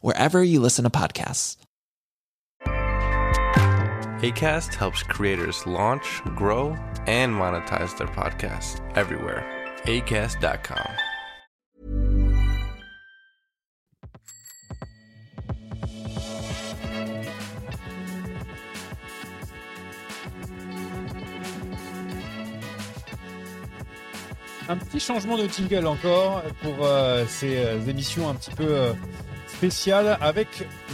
wherever you listen to podcasts. ACAST helps creators launch, grow, and monetize their podcasts everywhere. ACAST.com. Un petit changement de jingle encore pour euh, ces euh, émissions un petit peu euh, spéciales avec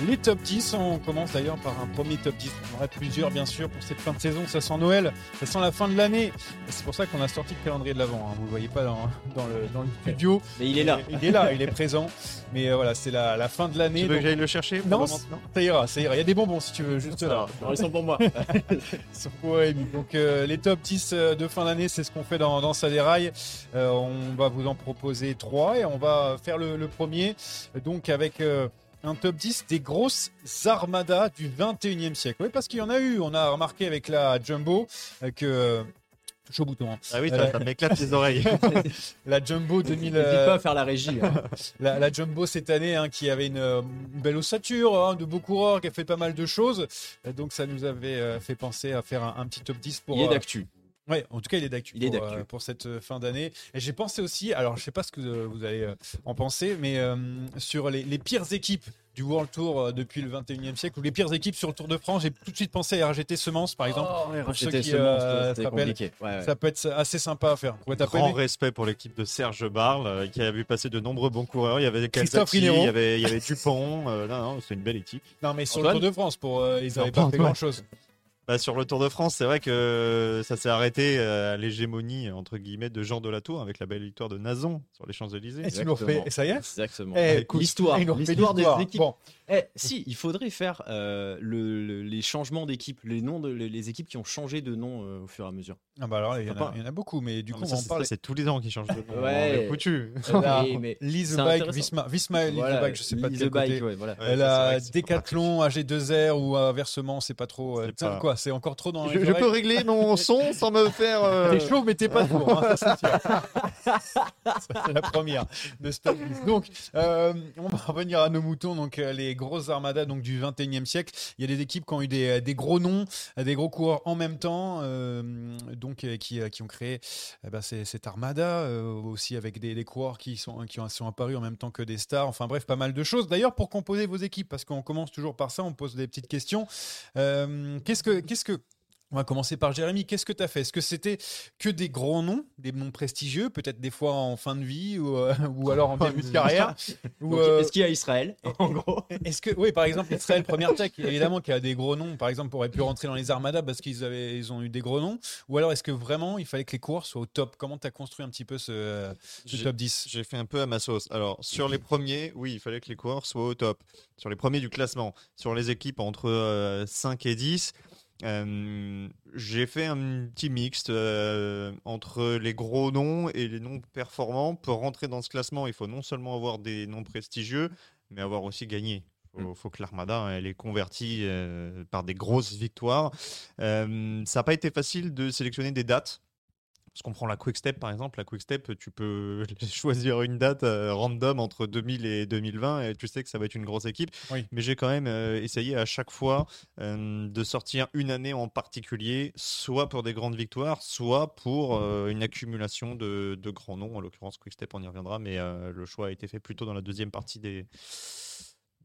les top 10. On commence d'ailleurs par un premier top 10. On aurait plusieurs bien sûr pour cette fin de saison. Ça sent Noël, ça sent la fin de l'année. C'est pour ça qu'on a sorti le calendrier de l'avant. Vous le voyez pas dans, dans le, dans le studio. Mais il est là. Il est là, il est présent. Mais euh, voilà, c'est la, la fin de l'année. tu veux donc- que j'aille le chercher pour Non, ça ira, ça ira. Il y a des bonbons si tu veux, juste là. Alors, ils sont pour moi. Sur Poème. Donc euh, les top 10 euh, de fin d'année, c'est ce qu'on fait dans, dans Ça déraille. Euh, on va vous en proposer trois et on va faire le, le premier. Donc avec euh, un top 10 des grosses armadas du 21e siècle. Oui, parce qu'il y en a eu. On a remarqué avec la Jumbo euh, que... euh, touche au bouton. hein. Ah oui, ça, Euh, ça m'éclate les oreilles. La Jumbo 2000... N'hésite euh, pas à faire la régie. hein. la, la Jumbo cette année hein, qui avait une, euh, une belle ossature, hein, de beaux coureurs, qui a fait pas mal de choses. Euh, Donc ça nous avait euh, fait penser à faire un, un petit top 10 pour... Il est euh, d'actu. Ouais, en tout cas, il est d'actu Il est pour, d'actu. euh, pour cette euh, fin d'année. Et j'ai pensé aussi, alors je sais pas ce que euh, vous allez en penser, mais euh, sur les, les pires équipes du World Tour depuis le 21e siècle ou les pires équipes sur le Tour de France, j'ai tout de suite pensé à RGT Semence par exemple. pour ceux qui, euh, se compliqué. Ouais, ouais. Ça peut être assez sympa à faire. Ouais, Grand aimé respect pour l'équipe de Serge Barle, qui a vu passer de nombreux bons coureurs. Il y avait Christophe Calzati, il y avait, il y avait Dupont. euh, non, non, c'est une belle équipe. Non, mais sur Antoine le Tour de France, pour, euh, ils n'avaient pas fait grand chose. Bah, sur le Tour de France, c'est vrai que ça s'est arrêté euh, à l'hégémonie entre guillemets de Jean Delatour avec la belle victoire de Nazon sur les Champs-Élysées. Et tu ça y est? Exactement. Eh, écoute, l'histoire, l'histoire des équipes. Bon. Eh, si, il faudrait faire euh, le- le- les changements d'équipe, les noms de les, les équipes qui ont changé de nom euh, au fur et à mesure. Ah bah alors, il y, en a, Sympa. il y en a beaucoup, mais du Non, coup, mais on ça, en c'est- tous les ans qu'ils changent de nom. Ouais. On est foutu. Oui, mais Lise c'est Bike. Visma, Visma Voilà, Bike, je sais pas de quel Bike, côté. ouais, voilà. Ouais, Elle ça, c'est a vrai que c'est pas Decathlon, AG2R ou inversement, c'est pas trop. quoi, c'est encore trop dans Je, je peux régler mon son sans me faire. euh, T'es chaud, mais t'es pas sourd. hein, c'est la première de. Donc, euh, on va revenir à nos moutons. Donc, euh, les grosses armadas donc, du 21e siècle. Il y a des équipes qui ont eu des, des gros noms, euh, des gros coureurs en même temps, euh, donc euh, qui, euh, qui ont créé eh ben, cette armada, euh, aussi avec des, des coureurs qui sont, qui ont, sont apparus en même temps que des stars. Enfin bref, pas mal de choses. D'ailleurs, pour composer vos équipes, parce qu'on commence toujours par ça, on pose des petites questions. Euh, qu'est-ce que, qu'est-ce que on va commencer par Jérémy. Qu'est-ce que tu as fait? Est-ce que c'était que des grands noms, des noms prestigieux, peut-être des fois en fin de vie ou, euh, ou alors en début de carrière? Ou, Donc, euh, Est-ce qu'il y a Israël? En gros. est-ce que, oui, par exemple, Israël Première Tech, évidemment, qui a des gros noms, par exemple, aurait pu rentrer dans les armadas parce qu'ils avaient, ils ont eu des gros noms. Ou alors, est-ce que vraiment il fallait que les coureurs soient au top? Comment tu as construit un petit peu ce, top 10 J'ai fait un peu à ma sauce. Alors, sur les premiers, oui, il fallait que les coureurs soient au top. Sur les premiers du classement. Sur les équipes entre euh, 5 et 10, Euh, J'ai fait un petit mixte euh, entre les gros noms et les noms performants. Pour rentrer dans ce classement, il faut non seulement avoir des noms prestigieux, mais avoir aussi gagné. Il faut, faut que l'Armada elle est convertie euh, par des grosses victoires. Ça n'a pas été facile de sélectionner des dates. Parce qu'on prend la Quick Step par exemple, la Quick Step, tu peux choisir une date euh, random entre 2000 et 2020 et tu sais que ça va être une grosse équipe. Oui. Mais j'ai quand même euh, essayé à chaque fois euh, de sortir une année en particulier, soit pour des grandes victoires, soit pour une accumulation de, de grands noms. En l'occurrence, Quick Step, on y reviendra, mais le choix a été fait plutôt dans la deuxième partie des,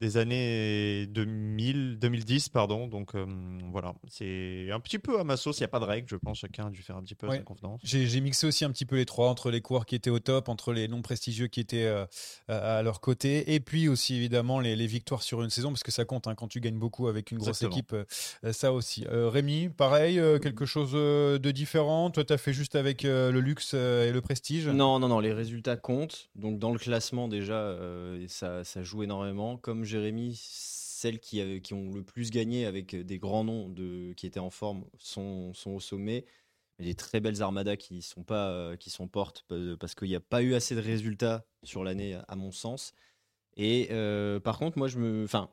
des années 2000, 2010. Pardon. Donc euh, voilà, c'est un petit peu à ma sauce, il n'y a pas de règle, je pense, chacun a dû faire un petit peu Ouais. sa confiance. J'ai mixé aussi un petit peu les trois, entre les coureurs qui étaient au top, entre les noms prestigieux qui étaient euh, à à leur côté, et puis aussi évidemment les, les victoires sur une saison, parce que ça compte hein, quand tu gagnes beaucoup avec une grosse Exactement. équipe, euh, ça aussi. Euh, Rémi, pareil, euh, quelque chose de différent? Toi, tu as fait juste avec euh, le luxe et le prestige? Non, non, non, les résultats comptent. Donc dans le classement déjà, euh, ça, ça joue énormément. Comme Jérémy, celles qui, avaient- qui ont le plus gagné avec des grands noms de, qui étaient en forme sont, sont au sommet. Mais des très belles armadas qui sont pas euh, qui sont portes pa- parce qu'il n'y a pas eu assez de résultats sur l'année à mon sens. Et euh, par contre, moi je me, enfin,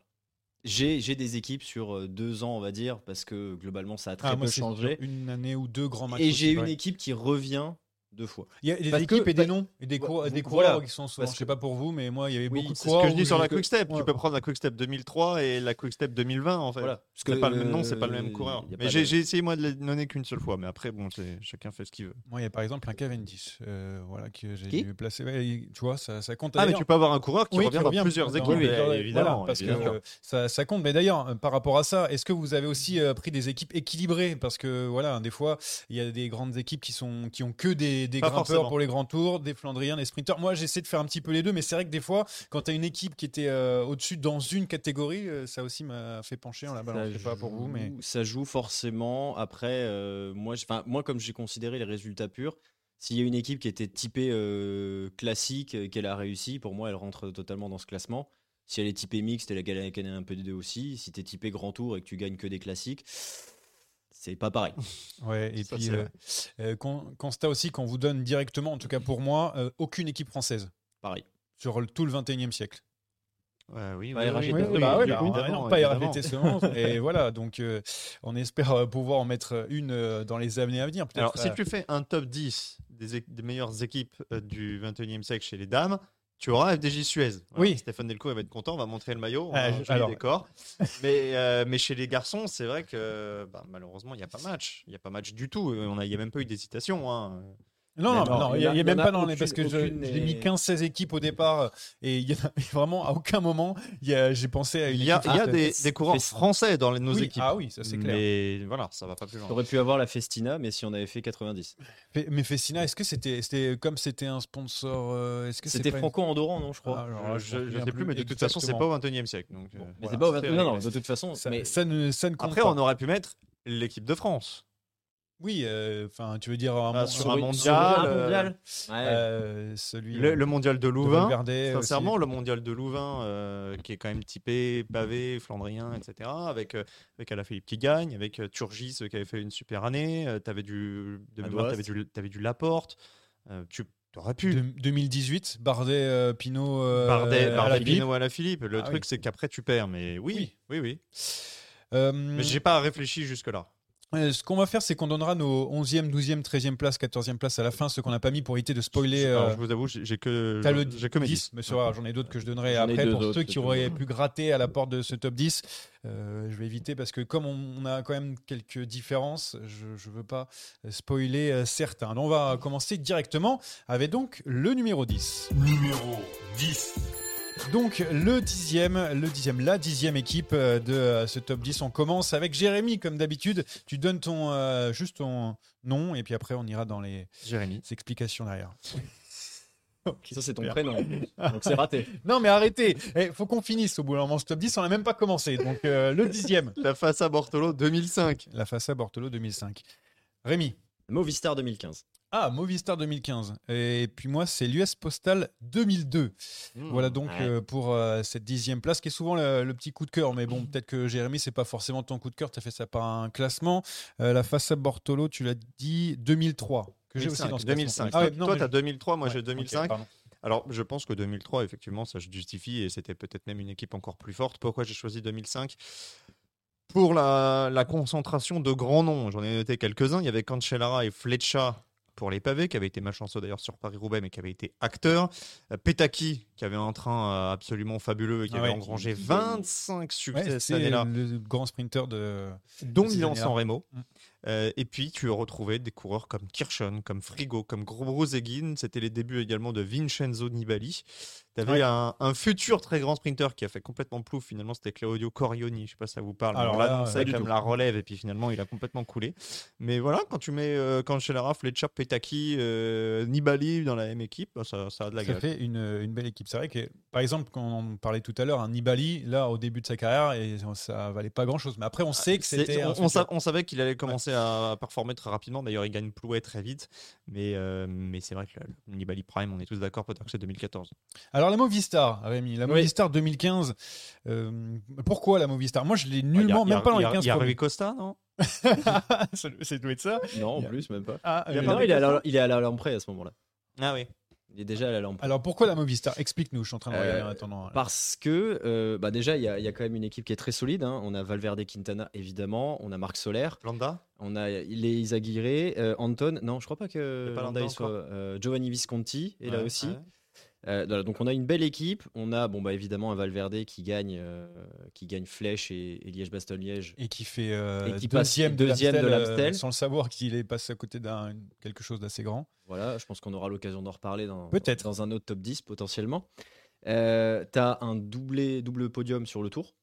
j'ai des équipes sur euh, deux ans on va dire parce que globalement ça a très Ah, moi, peu changé. Une année ou deux grands matchs. Et j'ai une ouais. équipe qui revient deux fois. Il y a des Parce équipes que- et des bah, noms, et des, coureurs, des coureurs Voilà. qui sont souvent, je sais pas pour vous, mais moi, il y avait Oui, beaucoup de C'est ce coureurs. que je dis sur la Quick Step. Ouais. Tu peux prendre la Quick Step 2003 et la Quick Step 2020 en fait. Voilà. Parce C'est que, pas le même nom, c'est pas le même coureur. Mais j'ai de- j'ai essayé moi de les donner qu'une seule fois. Mais après, bon, c'est- chacun fait ce qu'il veut. Moi, il y a par exemple un Cavendish, euh, voilà, que j'ai Qui? dû placer. Ouais, tu vois, ça, ça compte. Ah, mais tu peux avoir un coureur qui Oui, revient dans plusieurs équipes. évidemment, parce que ça, ça compte. Mais d'ailleurs, euh, par rapport à ça, est-ce que vous avez aussi euh, pris des équipes équilibrées? Parce que voilà, des fois, il y a des grandes équipes qui sont qui ont que des, des Pas grimpeurs forcément. pour les grands tours, des Flandriens, des sprinteurs. Moi, j'essaie de faire un petit peu les deux, mais c'est vrai que des fois, quand tu as une équipe qui était euh, au-dessus dans une catégorie, euh, ça aussi m'a fait pencher en la balance. Je sais pas pour vous, mais joue- Ça joue forcément. Après, euh, moi, moi, comme j'ai considéré les résultats purs, s'il y a une équipe qui était typée euh, classique, euh, qu'elle a réussi, pour moi, elle rentre totalement dans ce classement. Si elle est typée mixte, elle a gagné gagné un peu des deux aussi. Si tu es typé grand tour et que tu gagnes que des classiques, c'est pas pareil. Ouais, et Ça, puis euh, euh, con- constat aussi qu'on vous donne directement, en tout cas pour moi, euh, aucune équipe française Pareil. sur le- tout le 21e siècle. Ouais, oui, Ouais, oui, oui, bah bah, non, pas seulement. et voilà, donc euh, on espère pouvoir en mettre une euh, dans les années à venir. Alors, si tu fais un top 10 des, des meilleures équipes euh, du 21e siècle chez les dames, tu auras FDJ Suez. Oui. Stéphane Delco il va être content, on va montrer le maillot, on Ah, joli alors- décor. mais, euh, mais chez les garçons, c'est vrai que bah, malheureusement, il n'y a pas match. Il n'y a pas match du tout. Euh, on a- Il n'y a même pas eu d'hésitation. Hein. Non, non, Non, il n'y y a, même a pas dans les. Parce que j'ai mis n'est- 15-16 équipes au départ et il y en a vraiment à aucun moment, j'ai pensé à une Il y a, il y a des, des coureurs français dans les- nos Oui, équipes. Ah oui, ça c'est clair. Mais voilà, ça va pas plus loin. J'aurais pu avoir la Festina, mais si on avait fait 90. Fe- Mais Fessina, est-ce que c'était c'était comme c'était un sponsor euh, Est-ce que c'est C'était Franco-Andorran, non, je crois. Ah, alors je ne souviens sais plus, mais de toute façon, c'est pas au 21e siècle. Donc, euh, mais voilà, c'est pas au 20 c'était Non, non, de toute façon. Ça, mais ça ne, ça ne Après, pas. on aurait pu mettre l'équipe de France. Oui, euh, enfin, tu veux dire un, Ah, sur un mondial, un euh, mondial. Ouais. celui Le, le mondial de de Louvain. Aussi. Sincèrement, le mondial de Louvain, euh, qui est quand même typé pavé, flandrien, etc., avec, euh, avec Alaphilippe qui gagne, avec euh, Turgis qui avait fait une super année, tu avais du, de mémoire, Adoast. t'avais du, t'avais du Laporte, euh, tu aurais pu. De- 2018, Bardet, euh, Pinot, euh, Bardet, Bardet. Pinot à la Philippe. Le Ah truc, oui. c'est qu'après, tu perds. Mais oui, Oui. oui, oui. Euh, Mais j'ai pas réfléchi jusque-là. Euh, ce qu'on va faire, c'est qu'on donnera nos 11e, 12e, 13e place, 14e place à la fin, ce qu'on n'a pas mis pour éviter de spoiler. Alors, euh, je vous avoue, j'ai que, T'as le j'ai que mes 10, 10. mais ça va, j'en ai d'autres que je donnerai après pour autres ceux qui auraient pu gratter à la porte de ce top 10. Euh, je vais éviter parce que comme on, a quand même quelques différences, je ne veux pas spoiler euh, certains. Donc, on va commencer directement avec donc le numéro 10. Numéro 10. Donc le dixième, le dixième, la dixième équipe euh, de euh, ce top 10. On commence avec Jérémy comme d'habitude. Tu donnes ton euh, juste ton nom et puis après on ira dans les Jérémy. explications derrière. Ça, c'est ton prénom. Donc c'est raté. Non mais arrêtez, il faut qu'on finisse au bout d'un moment ce top 10, on n'a même pas commencé. Donc euh, le dixième, La face à Bortolo 2005. la face à Bortolo 2005. Rémi, Movistar 2015. Ah, Movistar 2015. Et puis moi, c'est l'US Postal 2002. Mmh, voilà donc ouais. euh, pour euh, cette dixième place, qui est souvent le, le petit coup de cœur. Mais bon, peut-être que Jérémy, c'est pas forcément ton coup de cœur. Tu as fait ça par un classement. Euh, la Fassa Bortolo, tu l'as dit 2003. Que j'ai aussi 2005, dans ce 2005. classement. Ah ouais, non, Toi, tu as je- 2003, moi Ouais, j'ai ok, 2005. pardon. Alors, je pense que 2003, effectivement, ça se justifie et c'était peut-être même une équipe encore plus forte. Pourquoi j'ai choisi 2005 Pour la, la concentration de grands noms, j'en ai noté quelques-uns. Il y avait Cancellara et Fletcha pour les pavés, qui avaient été malchanceux d'ailleurs sur Paris-Roubaix, mais qui avaient été acteurs. Euh, Petaki, qui avait un train euh, absolument fabuleux et qui Ah avait engrangé qui- 25 succès Ouais, cette c'est année-là le grand sprinter de. dont de ces Milan années-là. San Remo. Mm. Euh, et puis, tu as retrouvé des coureurs comme Kirchhoff, comme Frigo, comme Grobrozeguin. C'était les débuts également de Vincenzo Nibali. Tu avais Ouais. un, un futur très grand sprinter qui a fait complètement plouf. Finalement, c'était Claudio Corioni. Je sais pas si ça vous parle. Alors là, du comme la relève et puis finalement, il a complètement coulé. Mais voilà, quand tu mets euh, Cancellara, Fletcher, Petaki, euh, Nibali dans la même équipe, bah, ça, ça a de la Ça gueule. fait une, une belle équipe. C'est vrai que, par exemple, quand on parlait tout à l'heure, un Nibali, là, au début de sa carrière, et ça valait pas grand-chose. Mais après, on sait que c'était. on savait qu'il allait commencer à performer très rapidement. D'ailleurs, il gagne Plouet très vite. Mais, euh, mais c'est vrai que le Nibali Prime, on est tous d'accord, peut-être que c'est 2014. Alors, la Movistar, Rémi, la Oui. Movistar 2015, euh, pourquoi la Movistar? Moi, je l'ai a- nullement, a- même pas dans il y les a- 15 Il y a. Rui Costa, non? C'est doit être ça. Non, en plus, même pas. Ah, Il euh, pas Non, il est à la, il est à la à ce moment-là. Ah oui. Il est déjà à la lamprée. Alors, pourquoi la Movistar? Explique-nous, je suis en train de regarder Euh, en attendant. Parce que, euh, bah déjà, il y, a- il y a quand même une équipe qui est très solide. hein. On a Valverde Quintana, évidemment. On a Marc Soler. Landa? On a les Izaguirre, euh, Anton. Non, je crois pas que pas Landa, Landa il soit. euh, Giovanni Visconti est là aussi. ouais. Euh, donc on a une belle équipe. On a, bon, bah, évidemment, un Valverde qui gagne, euh, qui gagne Flèche et, et Liège-Bastogne-Liège. Et qui fait euh, Et qui passe deuxième, de deuxième de l'Amstel, euh, sans le savoir qu'il est passé à côté d'un quelque chose d'assez grand. Voilà, je pense qu'on aura l'occasion d'en reparler dans, Peut-être. dans un autre top 10 potentiellement. Euh, tu as un doublé, double podium sur le tour.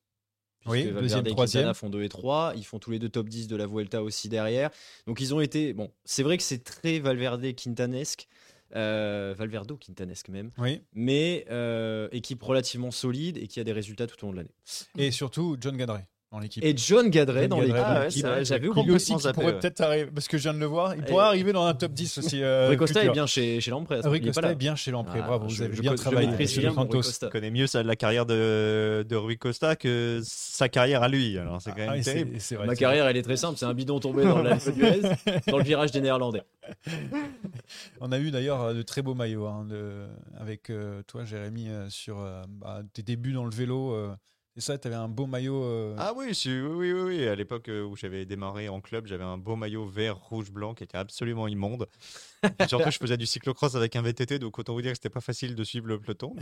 Oui, deuxième, et troisième. Quintana font 2 et 3. Ils font tous les deux top 10 de la Vuelta aussi derrière. Donc ils ont été. Bon, c'est vrai que c'est très Valverde Euh, Valverdo Quintanesque même. Oui. Mais euh, équipe relativement solide et qui a des résultats tout au long de l'année. Et surtout, John Gadret dans l'équipe. Et John Gadret John dans l'équipe. Ah ouais, vrai, J'avais oublié. Aussi, complètement qui zappé, pourrait ouais. peut-être arriver, parce que je viens de le voir, il pourrait arriver dans un top 10 aussi. Euh, Rui Costa futur. est bien chez, chez Rui moment. Il est bien chez Lamprey, Ah, bravo, je- vous avez je bien je travaillé. Je connais mieux ça de la carrière de, de Rui Costa que sa carrière à lui. Alors c'est quand même Ah vrai, Ma carrière, elle est très simple. C'est un bidon tombé dans d'Huez, dans le virage des Néerlandais. On a eu d'ailleurs euh, de très beaux maillots hein, de- avec euh, toi, Jérémy, euh, sur euh, bah, tes débuts dans le vélo. C'est ça, tu avais un beau maillot. euh, Ah oui, oui, oui, oui. À l'époque euh, où j'avais démarré en club, j'avais un beau maillot vert, rouge, blanc qui était absolument immonde. Et surtout, je faisais du cyclocross avec un VTT, donc autant vous dire que c'était pas facile de suivre le peloton.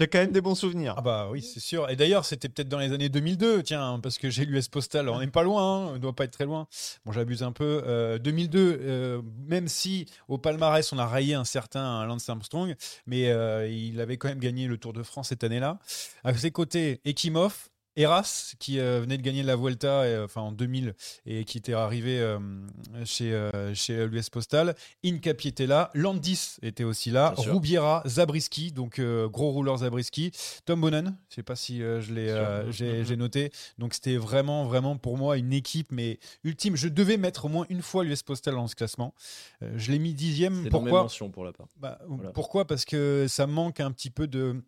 Il quand même des bons souvenirs. Ah bah oui, c'est sûr. Et d'ailleurs, c'était peut-être dans les années 2002, tiens, parce que j'ai l'US Postal. On n'est pas loin, hein, on doit pas être très loin. Bon, j'abuse un peu. Euh, 2002, euh, même si au palmarès on a rayé un certain Lance Armstrong, mais euh, il avait quand même gagné le Tour de France cette année-là. À ses côtés, Ekimov. Eras, qui euh, venait de gagner la Vuelta euh, enfin, en 2000 et qui était arrivé euh, chez, euh, chez l'US Postal. Incapi était là. Landis était aussi là. Bien sûr. Roubiera, Zabriskie, donc gros rouleur Zabriskie. Tom Bonnen, je sais pas si je l'ai, euh, j'ai, noté. Donc c'était vraiment, vraiment pour moi une équipe, mais ultime. Je devais mettre au moins une fois l'US Postal dans ce classement. Je l'ai mis dixième. Pourquoi? mentions pour la part. bah, Voilà. Pourquoi? Parce que ça manque un petit peu de.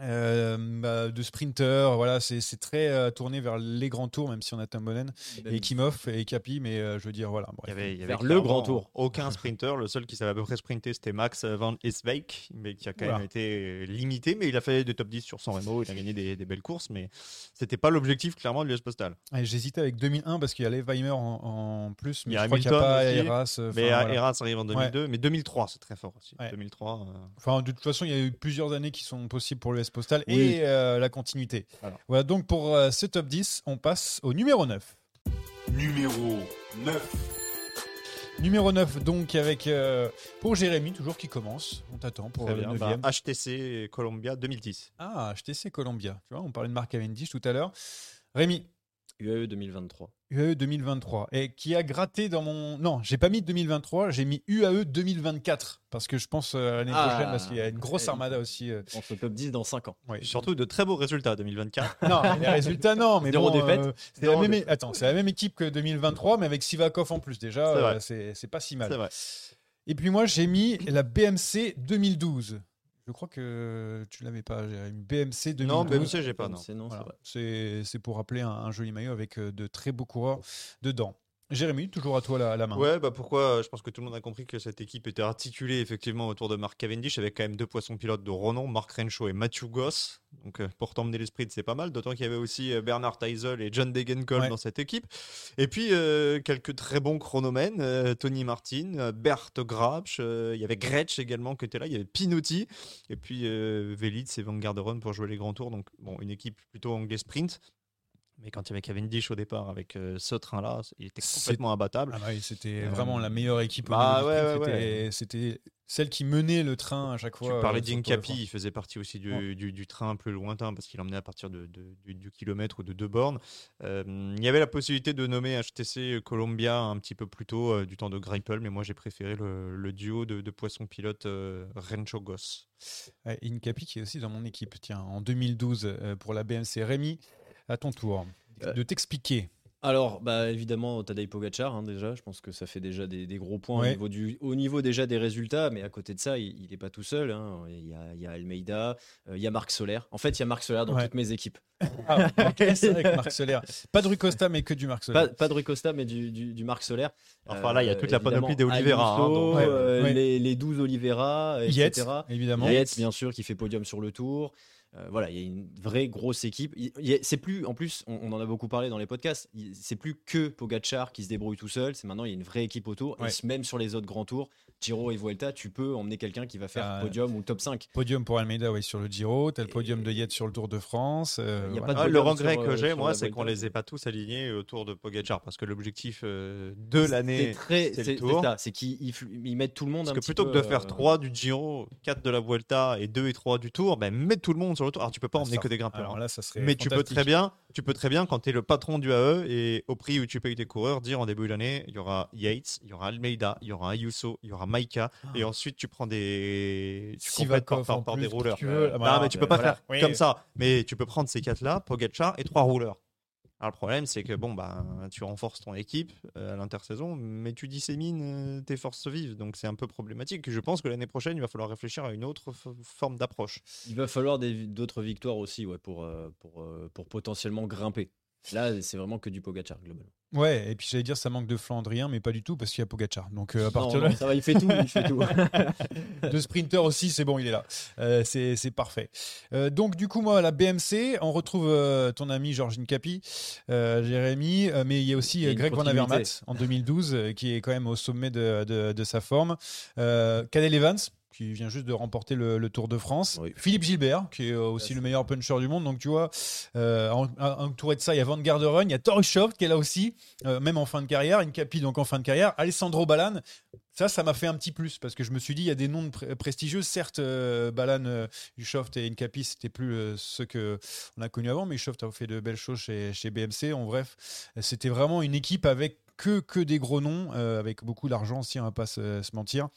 Euh, bah, de sprinter, voilà, c'est c'est très euh, tourné vers les grands tours, même si on a Tom Bonnen et Kimov et Capi, mais euh, je veux dire, voilà. Il y avait, il y avait Vers le grand tour. Aucun sprinter. Le seul qui savait à peu près sprinter, c'était Max Van Eswijk, mais qui a quand même été limité. Mais il a fait des top 10 sur San Remo. Il a gagné des, des belles courses, mais c'était pas l'objectif clairement de l'US Postal. Et J'hésitais avec 2001 parce qu'il y a Weimer en, en plus, mais Il y a je crois qu'il n'y a pas aussi, Eras. mais voilà. Eras arrive en 2002, mais 2003, c'est très fort aussi. Ouais. 2003. euh, Enfin, de toute façon, il y a eu plusieurs années qui sont possibles pour l'US Postal Oui. et euh, la continuité. Voilà. Voilà, donc pour euh, ce top 10, on passe au numéro 9. Numéro 9. Numéro 9, donc avec euh, pour Jérémy, toujours qui commence. On t'attend pour très le bien. 9 Bah, HTC Columbia 2010. Ah, HTC Columbia. Tu vois, on parlait de Marc Cavendish tout à l'heure. Rémi, UAE 2023. UAE 2023. Et qui a gratté dans mon. Non, j'ai pas mis 2023, j'ai mis UAE 2024. Parce que je pense euh, l'année Ah. prochaine, parce qu'il y a une grosse armada aussi. euh, On fait top 10 dans 5 ans. ouais. Surtout de très beaux résultats 2024. Non, les résultats, non, mais Zéro bon, défaite. euh, c'est la, Zéro même... défaite. Attends, c'est la même équipe que 2023, mais avec Sivakov en plus. Déjà, C'est euh, pas si mal. c'est vrai. Et puis moi, j'ai mis la BMC 2012. Je crois que tu l'avais pas, Jérémy. BMC 2012. Non, BMC, j'ai pas, non. C'est non, c'est Voilà. vrai. C'est c'est pour rappeler un, un joli maillot avec euh, de très beaux coureurs dedans. Jérémy, toujours à toi la, la main. Ouais, bah pourquoi Je pense que tout le monde a compris que cette équipe était articulée effectivement autour de Mark Cavendish avec quand même deux poissons pilotes de renom, Mark Renshaw et Matthew Goss. Donc euh, pour t'emmener les sprints, c'est pas mal. D'autant qu'il y avait aussi euh, Bernard Teisel et John Degenkolb Ouais. dans cette équipe. Et puis euh, quelques très bons chronomènes, euh, Tony Martin, euh, Bert Grabsch, euh, il y avait Gretsch également qui était là, il y avait Pinotti et puis euh, Velitz et Van Garderen pour jouer les grands tours. Donc bon, une équipe plutôt anglais sprint. Mais quand il y avait Cavendish au départ avec euh, ce train-là, il était complètement imbattable. Ah bah oui, c'était Euh, vraiment la meilleure équipe. bah ouais, ouais, C'était- celle qui menait le train à chaque Tu fois. parlais euh, d'Incapi, il faisait partie aussi du, Ouais. du, du train plus lointain parce qu'il emmenait à partir de, de- du, du kilomètre ou de deux bornes. Il y avait la possibilité de nommer HTC Columbia un petit peu plus tôt du temps de Greipel, mais moi j'ai préféré le, le duo de, de poissons pilotes Rencho Goss. Ouais, Incapi qui est aussi dans mon équipe. Tiens, en 2012 euh, pour la BMC. Rémi, à ton tour Euh, de t'expliquer. Alors, bah, évidemment, Tadej Pogacar, hein, déjà. Je pense que ça fait déjà des, des gros points Ouais. au, niveau du, au niveau déjà des résultats. Mais à côté de ça, il n'est pas tout seul. hein. Il, y a, il y a Almeida, euh, il y a Marc Soler. En fait, il y a Marc Soler dans Ouais. toutes mes équipes. Ah, ok, c'est que Marc Soler. Pas de Rui Costa, mais que du Marc Soler. Pas, pas de Rui Costa, mais du, du, du Marc Soler. Enfin là, il y a toute la évidemment, panoplie des Oliveira. hein, Ayuso, donc, Ouais, euh, ouais. Les, les 12 Oliveira, Yates, etc. évidemment. Yates, bien sûr, qui fait podium sur le tour. Euh, voilà, il y a une vraie grosse équipe. C'est plus, en plus, on, on en a beaucoup parlé dans les podcasts. C'est plus que Pogachar qui se débrouille tout seul. C'est maintenant il y a une vraie équipe autour. Ouais. Et même sur les autres grands tours, Giro et Vuelta, tu peux emmener quelqu'un qui va faire Ah, podium ou top 5. Podium pour Almeida oui, sur le Giro. Le podium de Yates sur le Tour de France. euh, Il y a voilà. pas de Ah, le regret sur, que euh, j'ai, moi, c'est qu'on les ait pas tous alignés autour de Pogacar parce que l'objectif euh, de l'année, C'est très, c'est c'est le tour. c'est ça, c'est qu'ils mettent tout le monde Parce un que petit plutôt peu, que de faire euh, 3 du Giro, 4 de la Vuelta et 2 et 3 du Tour, ben mets tout le monde sur le Tour. Alors tu peux pas Ah, emmener ça- que des grimpeurs. alors hein. là, ça serait Mais tu peux très bien, tu peux très bien quand tu es le patron du AE et au prix où tu payes tes coureurs, dire en début d'année, il y aura Yates, il y aura Almeida, il y aura Ayuso, il y aura Maika et ensuite tu prends des tu complètes par, par- par plus, des rouleurs. tu veux. Ah, non, mais tu peux pas voilà. faire Oui. comme ça, mais tu peux prendre ces quatre là, Pogacar et trois rouleurs. Alors le problème, c'est que bon, bah, tu renforces ton équipe euh, à l'intersaison, mais tu dissémines euh, tes forces vives, donc c'est un peu problématique. Je pense que l'année prochaine, il va falloir réfléchir à une autre forme d'approche. Il va falloir des- d'autres victoires aussi ouais, pour, euh, pour, euh, pour potentiellement grimper. Là, c'est vraiment que du Pogachar, globalement. Ouais, et puis j'allais dire ça manque de Flandrien, mais pas du tout parce qu'il y a Pogacar. Donc euh, à partir Non, de non, ça va, il fait tout, il fait tout. de sprinter aussi, c'est bon, il est là. Euh, c'est parfait. Euh, donc, du coup, moi, à la BMC, on retrouve ton ami Georgine Capi, Jérémy, mais il y a aussi y a Greg Van. Avermaet en 2012, euh, qui est quand même au sommet de, de- de sa forme. Cadel Evans, qui vient juste de remporter le, le Tour de France. Oui. Philippe Gilbert, qui est euh, aussi le meilleur puncher du monde. Donc, tu vois, euh, en- en- entouré de ça, il y a Van Garderen, il y a Torreshoft qui est là aussi, euh, même en fin de carrière, une Capi donc en fin de carrière, Alessandro Balan. Ça, ça m'a fait un petit plus parce que je me suis dit, il y a des noms prestigieux. Certes, euh, Balan, euh, Ushoft et Incapi, c'était plus euh, ceux que on a connus avant, mais Ushoft a fait de belles choses chez, chez BMC. En bref, c'était vraiment une équipe avec que, que des gros noms, euh, avec beaucoup d'argent aussi, on va pas se, se mentir.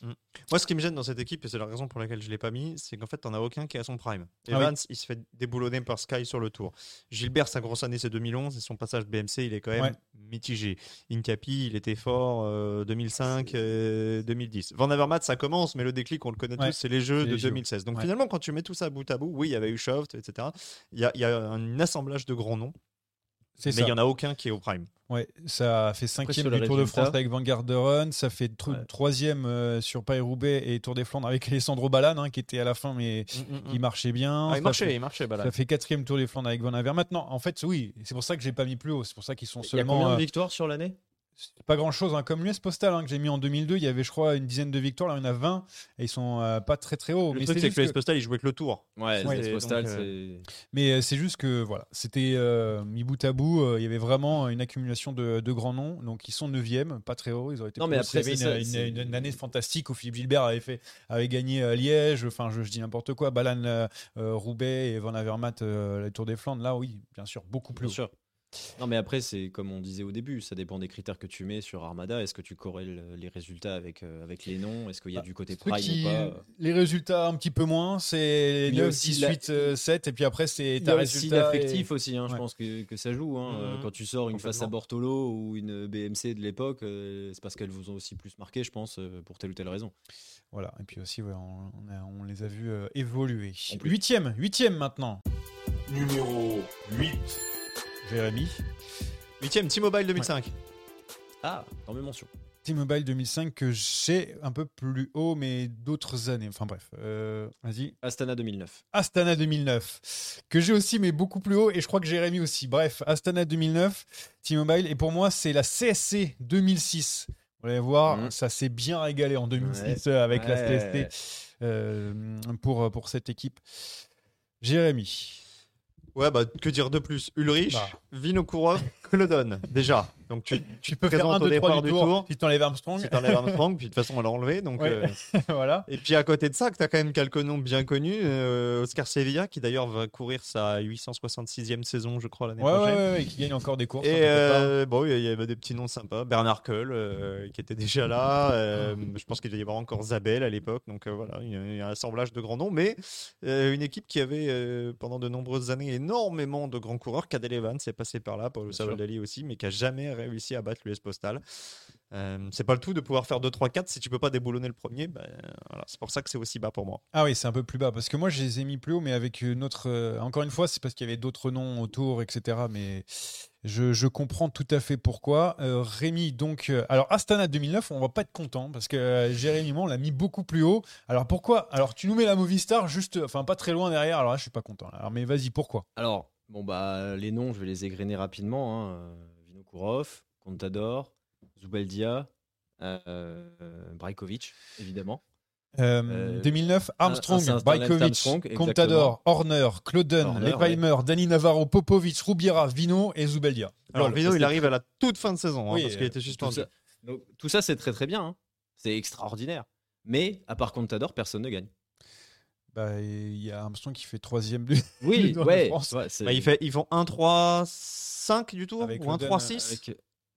Moi, ce qui me gêne dans cette équipe, et c'est la raison pour laquelle je ne l'ai pas mis, c'est qu'en fait, tu n'en as aucun qui est à son prime. Ah oui. Evans, il se fait déboulonner par Sky sur le tour. Gilbert, sa grosse année, c'est 2011, et son passage BMC, il est quand même Ouais. mitigé. Incapi, il était fort euh, 2005, euh, 2010. Van Avermaet, ça commence, mais le déclic, on le connaît Ouais. tous, c'est les jeux de les jeux. 2016. Donc Ouais. finalement, quand tu mets tout ça bout à bout, oui, il y avait eu Shoft, etc. Il y a, y a un assemblage de grands noms, mais ça. il n'y en a aucun qui est au prime. Ouais, ça fait cinquième du le Tour de France avec Van Garderen, ça fait Ouais. troisième euh, sur Paris-Roubaix et Tour des Flandres avec Alessandro Balan, hein, qui était à la fin, mais qui marchait bien. Ah, Ça il marchait, fait- il marchait, Balan. Ça fait quatrième Tour des Flandres avec Van Aver. Maintenant, en fait, oui, c'est pour ça que j'ai pas mis plus haut. C'est pour ça qu'ils sont Il y a seulement combien euh, de victoires sur l'année? C'est pas grand chose. Comme l'US Postal hein, que j'ai mis en 2002, il y avait, je crois, une dizaine de victoires. Là, il y en a 20 et ils sont euh, pas très très hauts. Le mais truc, c'est que que- Postal, il jouait que le tour. Ouais, donc, postal, euh, c'est. Mais euh, c'est juste que voilà, c'était euh, mis bout à bout. euh, il y avait vraiment une accumulation de, de grands noms. Donc ils sont 9e, pas très haut. Ils auraient été Non, mais hauts. après, ça, une, une- une année fantastique où Philippe Gilbert avait, fait, avait gagné Liège. Enfin, je, je dis n'importe quoi. Balan, Roubaix et Van Avermaet, euh, la Tour des Flandres. Là, oui, bien sûr, beaucoup plus Bien haut. sûr. Non, mais après, c'est comme on disait au début, ça dépend des critères que tu mets sur Armada. Est-ce que tu corrèles les résultats avec, euh, avec les noms? Est-ce qu'il y a Bah, du côté prime qui- ou pas? Les résultats un petit peu moins, c'est Il y a 9, aussi 10, la- 8, euh, 7, et puis après, c'est ta résultat. et- l'affectif aussi, hein, je Ouais. pense que, que ça joue. hein. Euh, Mhm. Quand tu sors une face à. Bortolo ou une BMC de l'époque, euh, c'est parce qu'elles vous ont aussi plus marqué, je pense, euh, pour telle ou telle raison. Voilà, et puis aussi, ouais, on, on a- on les a vus euh, évoluer. Huitième, huitième maintenant, Numéro 8. Jérémy. Huitième, T-Mobile 2005. Ah, dans mes mentions. T-Mobile 2005 que j'ai un peu plus haut, mais d'autres années. Enfin bref, euh, vas-y. Astana 2009. Astana 2009, que j'ai aussi, mais beaucoup plus haut, et je crois que Jérémy aussi. Bref, Astana 2009, T-Mobile, et pour moi, c'est la CSC 2006. Vous allez voir, Mhm. ça s'est bien régalé en 2006 Ouais. euh, avec la. CST euh, pour, pour cette équipe. Jérémy. Ouais, bah que dire de plus? Ulrich, Bah. Vinokourov, Klodon, déjà. Donc tu, Tu peux faire un, au 2, 3 départ du tour, tour. si t'enlèves Armstrong. si t'enlèves Armstrong, puis de toute façon on l'a enlevé. Donc, Ouais. euh, voilà. Et puis à côté de ça, tu as quand même quelques noms bien connus. euh, Oscar Sevilla, qui d'ailleurs va courir sa 866e saison, je crois, l'année Ouais, prochaine. ouais, ouais, qui gagne encore des courses. Et hein, euh, bon, il y avait des petits noms sympas. Bernard euh, qui était déjà là. je pense qu'il devait y avoir encore Zabel à l'époque. Donc voilà, il y a- un assemblage de grands noms. Mais une équipe qui avait pendant de nombreuses années énormément de grands coureurs. Cadel Evans est passé par là, Paulo sûr. Savaldali aussi, mais qui a jamais réussi à battre l'US Postal. Euh, c'est pas le tout de pouvoir faire 2, 3, 4. Si tu peux pas déboulonner le premier, ben, voilà, c'est pour ça que c'est aussi bas pour moi. Ah oui, c'est un peu plus bas parce que moi je les ai mis plus haut, mais avec une autre. euh, encore une fois, c'est parce qu'il y avait d'autres noms autour, etc. Mais je, je comprends tout à fait pourquoi. Euh, Rémi, donc, alors Astana 2009, on va pas être content parce que Jérémy, moi, on l'a mis beaucoup plus haut. Alors pourquoi? Alors tu nous mets la Movistar juste, enfin pas très loin derrière. Alors là, je suis pas content. Alors mais vas-y, pourquoi? Alors, bon, bah, les noms, je vais les égrener rapidement. Hein. Vinokourov, Contador, Zubeldia, euh, Brajkovic, évidemment. Euh, Euh, 2009, Armstrong, Brajkovic. Contador, Horner, Horner, Leipheimer, Dani Navarro, Popovic, Rubiera, Vino et Zubeldia. Alors. Vino, il arrive à la toute fin de saison, hein, parce qu'il euh, était Tout suspendu. ça, donc, tout ça, c'est très très bien. hein. C'est extraordinaire. Mais à part Contador, personne ne gagne. Bah, il y a Armstrong qui fait troisième du. Oui, ouais. France. ouais, Bah, il fait, ils font 1-3-5 du tour Avec Ou Loden, 1-3-6 avec,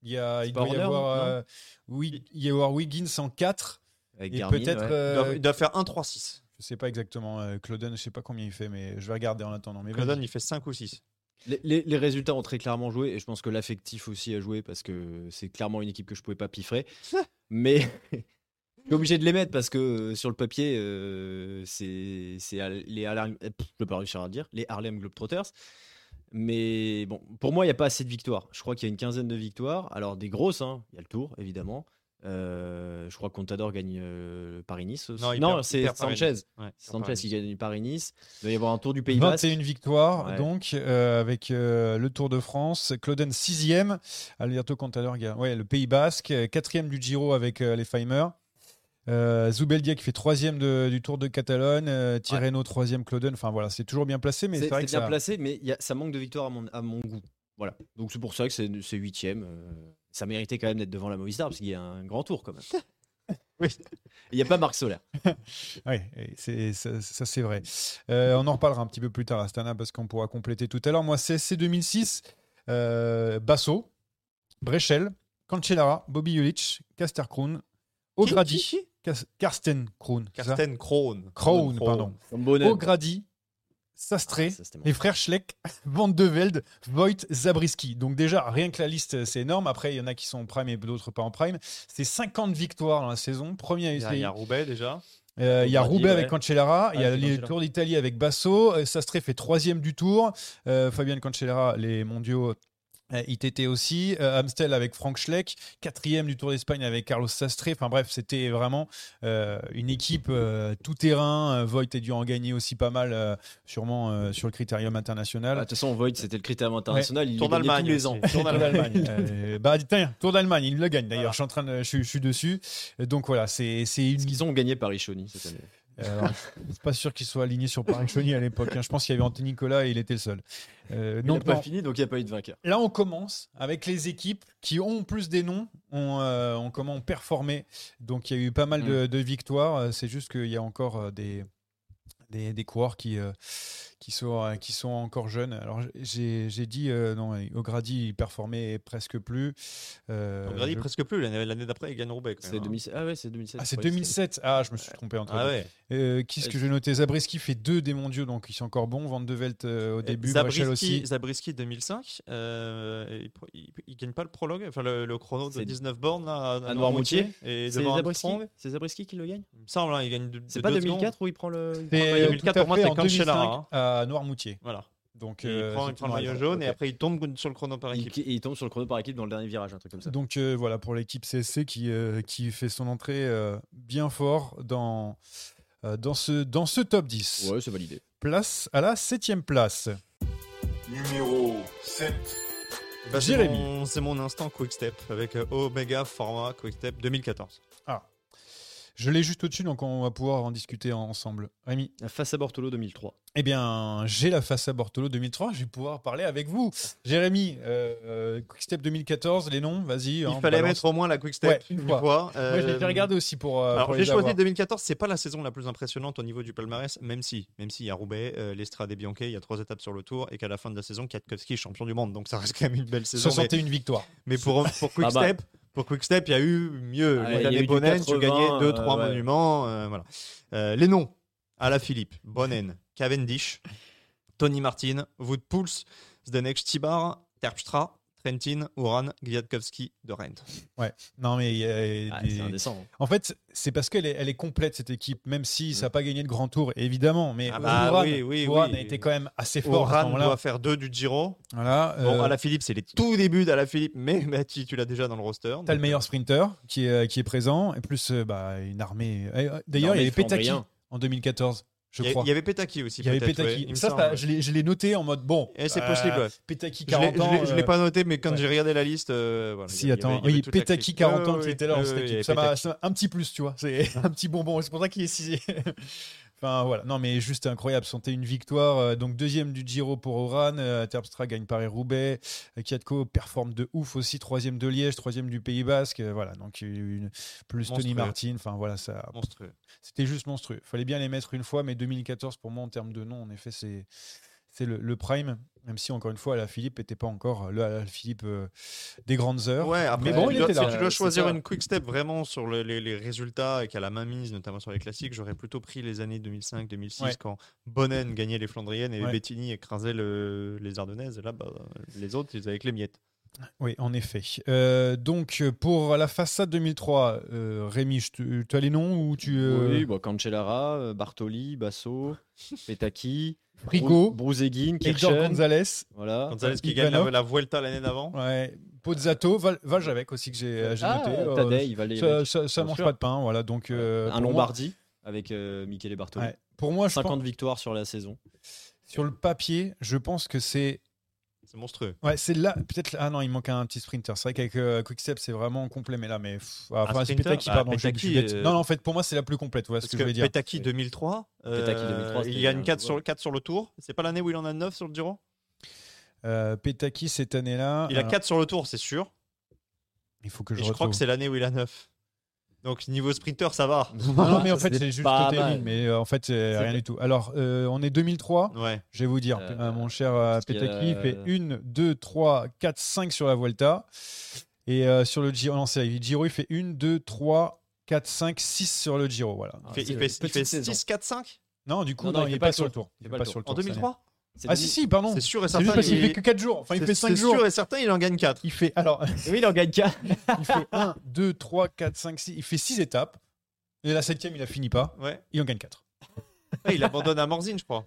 Il, y a, il doit y avoir, euh, oui, il y avoir Wiggins en 4 avec et peut-être. ouais. il, euh, doit, il doit faire 1-3-6. je sais pas exactement, euh, Clauden, je sais pas combien il fait, mais je vais regarder en attendant. Mais vas-y. il fait 5 ou 6. Les, les- les résultats ont très clairement joué et je pense que l'affectif aussi a joué parce que c'est clairement une équipe que je pouvais pas piffrer. Mais je suis obligé de les mettre parce que euh, sur le papier, euh, c'est les Harlem, euh, pff, je peux pas réussir à le dire, les Harlem Globetrotters. Mais bon, pour moi, il n'y a pas assez de victoires. Je crois qu'il y a une quinzaine de victoires. Alors, des grosses, hein. il y a le Tour, évidemment. Euh, je crois que Contador gagne euh, Paris-Nice aussi. Non, Non, c'est Sanchez. Ouais, C'est Sanchez Paris-Nice. qui gagne Paris-Nice. Il doit y avoir un Tour du Pays Basque. 21 victoires, Ouais. donc, euh, avec euh, le Tour de France. Clauden, 6e. Alberto Contador, gagne- ouais, le Pays Basque. 4e du Giro avec euh, les Feimer. Euh, Zubeldia qui fait 3e de- du Tour de Catalogne. Euh, Tirreno, 3e Clauden. Enfin voilà, c'est toujours bien placé, mais c'est bien ça. placé, mais il y a- ça manque de victoire à mon, à mon goût. Voilà. Donc c'est pour ça que c'est huitième. euh, ça méritait quand même d'être devant la Movistar parce qu'il y a un grand tour quand même. Oui. Il n'y a pas Marc Solaire. Oui, ça, ça, c'est vrai. Euh, on en reparlera un petit peu plus tard, Astana, parce qu'on pourra compléter tout à l'heure. Moi, CSC 2006, euh, Basso, Brechel, Cancellara, Bobby Julic, Kasterkroon, O'Grady, Qui- qui- qui? Kas- Karsten ça Karsten Kroon. Kroon, pardon. O'Grady, Sastré, Ah, ça, les frères Schleck, Van de Velde, Voigt, Zabriskie. Donc déjà, rien que la liste, c'est énorme. Après, il y en a qui sont en prime et d'autres pas en prime. C'est 50 victoires dans la saison. Premier Il y a, il y a Roubaix déjà. euh, il y a O'Grady, Roubaix ouais. avec Cancellara, il y a les Cancellara. Tours d'Italie avec Basso, euh, Sastré fait troisième du Tour, euh, Fabien Cancellara, les mondiaux euh, ITT aussi, euh, Amstel avec Frank Schleck, quatrième du Tour d'Espagne avec Carlos Sastré. Enfin bref, c'était vraiment euh, une équipe euh, tout terrain. Euh, Voigt a dû en gagner aussi pas mal, euh, sûrement euh, sur le critérium Ah, international. De toute façon, Voigt, c'était le critère international. Il Tour d'Allemagne tous les ans. Tour d'Allemagne. Euh, bah, tiens, Tour d'Allemagne, il le gagne d'ailleurs. Voilà. Je suis en train de, je, suis- je suis dessus. Donc voilà, c'est une qu'ils ont gagné Paris-Chauny cette année. Euh, c'est pas sûr qu'il soit aligné sur Paris-Chauny à l'époque. hein. Je pense qu'il y avait Anthony Nicolas et il était le seul. Euh, Il donc, n'a pas non. fini, donc il n'y a pas eu de vainqueur. Là, on commence avec les équipes qui ont plus des noms, ont, euh, ont comment performé. Donc, il y a eu pas mal Mm. de, de victoires. Euh, C'est juste qu'il y a encore euh, des, des, des coureurs qui, euh, qui sont, euh, qui sont encore jeunes. Alors j'ai j'ai dit, euh, non, O'Grady, il performait presque plus. Euh, O'Grady, je- presque plus. L'année d'après, il gagne Roubaix. C'est même, hein. 2007. Ah ouais, c'est 2007. Ah, c'est je croyais que 2007. Ah, je me suis trompé entre Ah ouais. Euh, qui est-ce que j'ai noté Zabriskie fait deux des mondiaux, donc ils sont encore bons. Van de Velt euh, au début, Zabriskie, Brechel aussi. Zabriskie 2005, euh, il, il gagne pas le prologue, enfin le, le chrono de C'est 19 bornes là, à, À Noirmoutier. et C'est Zabriskie qui le gagne? Il me semble, hein, il gagne de, de C'est pas deux 2004 secondes. où il prend le. il prend le C'est maillot euh, tout 2004, à pour moi, c'est en Cancellara, 2005 à Noirmoutier. Voilà. Donc, il, euh, prend, il prend le maillot jaune et après il tombe sur le chrono par Il, équipe. il tombe sur le chrono par équipe dans le dernier virage, un truc comme ça. Donc euh, voilà pour l'équipe CSC qui, euh, qui fait son entrée euh, bien fort dans, euh, dans, ce, dans ce top 10. Ouais, c'est validé. Place à la septième place. Numéro 7. Bah, c'est Jérémy. mon- C'est mon instant Quick Step avec Omega Format Quick Step 2014. Je l'ai juste au-dessus, donc on va pouvoir en discuter en- ensemble. Rémi Face à Bortolo 2003. Eh bien, j'ai la face à Bortolo 2003, je vais pouvoir parler avec vous. Jérémy, euh, euh, Quickstep 2014, les noms, vas-y. Il hein, fallait balance. mettre au moins la Quick Step Ouais, une une fois. fois. Moi, je l'ai Euh, fait regarder aussi pour, euh, Alors j'ai choisi avoir. 2014, c'est pas la saison la plus impressionnante au niveau du palmarès, même si, même s'il y a Roubaix, euh, l'Estrade et Bianchi, il y a trois étapes sur le tour et qu'à la fin de la saison, Kwiatkowski est champion du monde, donc ça reste quand même une belle saison. mais- 61 victoires. Mais pour, pour Quick Ah bah. Pour Quick Step, il y a eu mieux. Ah, L'année Bonnen, tu 80, gagnais 2-3 euh, ouais. monuments. euh, voilà. Euh, les noms Ala Philippe, Bonnen, Cavendish, Tony Martin, Wood Pouls, Zdenek Stibar, Terpstra, Trentin, Uran, Gwiatkowski, de Rent. Ouais. Non, mais il y a Ah, des- C'est indécent. hein. En fait, c'est parce qu'elle est, elle est complète cette équipe, même si ça n'a pas gagné de grand tour, évidemment. Mais Ah bah Uran, oui, oui, Uran oui. a été quand même assez fort à ce Uran doit faire deux du Giro. Voilà. Bon, euh, Ala Philippe, c'est les tout débuts d'Ala Philippe, mais bah, tu, tu l'as déjà dans le roster. T'as le meilleur sprinter qui est, qui est présent, et plus euh, bah, une armée. euh, D'ailleurs, il y avait Petaki flandrien. en 2014, je Il y, avait Petaki aussi. Il y avait Petaki. ouais, ça, ça, je l'ai- je l'ai noté en mode bon. Et c'est euh, possible, ouais. Petaki Je l'ai- 40 je ans. je l'ai euh, pas noté, mais quand ouais. j'ai regardé la liste, euh, voilà, Si, attends, avait oui, Petaki clique. 40 ans qui était là Ça m'a un petit plus, tu vois. C'est un petit bonbon. C'est pour ça qu'il est sixième. Enfin voilà, non mais juste incroyable, santé une victoire, euh, donc deuxième du Giro pour Oran, euh, Terpstra gagne Paris-Roubaix, euh, Kiatko performe de ouf aussi, troisième de Liège, troisième du Pays Basque, voilà, donc une, plus Tony. Martin, enfin voilà, ça, Monstrueux. c'était juste monstrueux. Fallait bien les mettre une fois, mais 2014 pour moi en termes de nom, en effet, c'est c'est le, le prime. Même si encore une fois, la Philippe n'était pas encore le Philippe euh, des grandes heures. Ouais, après, mais bon, il était là. si tu dois choisir une quick step vraiment sur le- les, les résultats et qu'à la main mise, notamment sur les classiques, j'aurais plutôt pris les années 2005-2006 Ouais. quand Bonnen gagnait les Flandriennes et Ouais. Bettini écrasait le- les Ardennaises. Et là, bah, les autres, ils avaient que les miettes. Oui, en effet. Euh, donc pour la façade 2003, euh, Rémi, tu as les noms ou tu euh, Oui, bah, Cancellara, euh, Bartoli, Basso, Petaki, Frigo, Bruzeguin, Kirchen. Gonzalez, Voilà. Gonzalez qui gagne la, la Vuelta l'année d'avant. ouais, Pozzato, Val, Valjavec aussi que j'ai Ah, noté. Tadej, il va aller ça, ça, mange sûr. pas de pain, voilà. Donc euh, un pour moi- avec euh, Michele Bartoli. ouais, pour moi, je 50 pense, victoires sur la saison. sur le papier, je pense que c'est C'est monstrueux. Ouais, c'est là, peut-être. Ah non, il manque un petit sprinter. C'est vrai qu'avec euh, Quickstep, c'est vraiment complet, mais là, mais. pff, ah, enfin, c'est sprinter Petaki, pardon. je- je Petaki, suis bête. euh, Non, non, en fait, pour moi, c'est la plus complète. Voilà ce que, que je voulais dire. Petaki 2003, euh, Petaki 2003, il c'était gagne un- 4 ouais. sur, 4 sur le tour. C'est pas l'année où il en a 9 sur le Giro? Euh, Petaki, cette année-là. Il a alors, 4 sur le tour, c'est sûr. Il faut que Et je je crois que c'est l'année où il a 9. Donc niveau sprinter, ça va. Non, non, mais en fait, c'est juste ligne, mais euh, en fait, c'est rien du tout. Alors, euh, on est 2003. Ouais. Je vais vous dire, Euh, mon cher Petaki fait 1, 2, 3, 4, 5 sur la Vuelta. Et euh, sur le Giro, non, Giro, il fait 1, 2, 3, 4, 5, 6 sur le Giro. Voilà. Il fait, c'est il fait, une il petite fait saison. 6, 4, 5 Non, du coup, Non, non, non, il n'est pas sur le tour. Il pas sur le en tour. année. 2003 C'est Ah si, si, pardon. C'est sûr et C'est certain. juste parce qu'il il- fait que 4 jours. Enfin, il c'est- fait 5 c'est jours. sûr et certain, il en gagne 4. Il fait alors, Oui, il en gagne 4. il fait 1, 2, 3, 4, 5, 6. Il fait 6 étapes. Et la septième, il a fini pas. Ouais. Il en gagne 4. Ah, il abandonne à Morzine, je crois.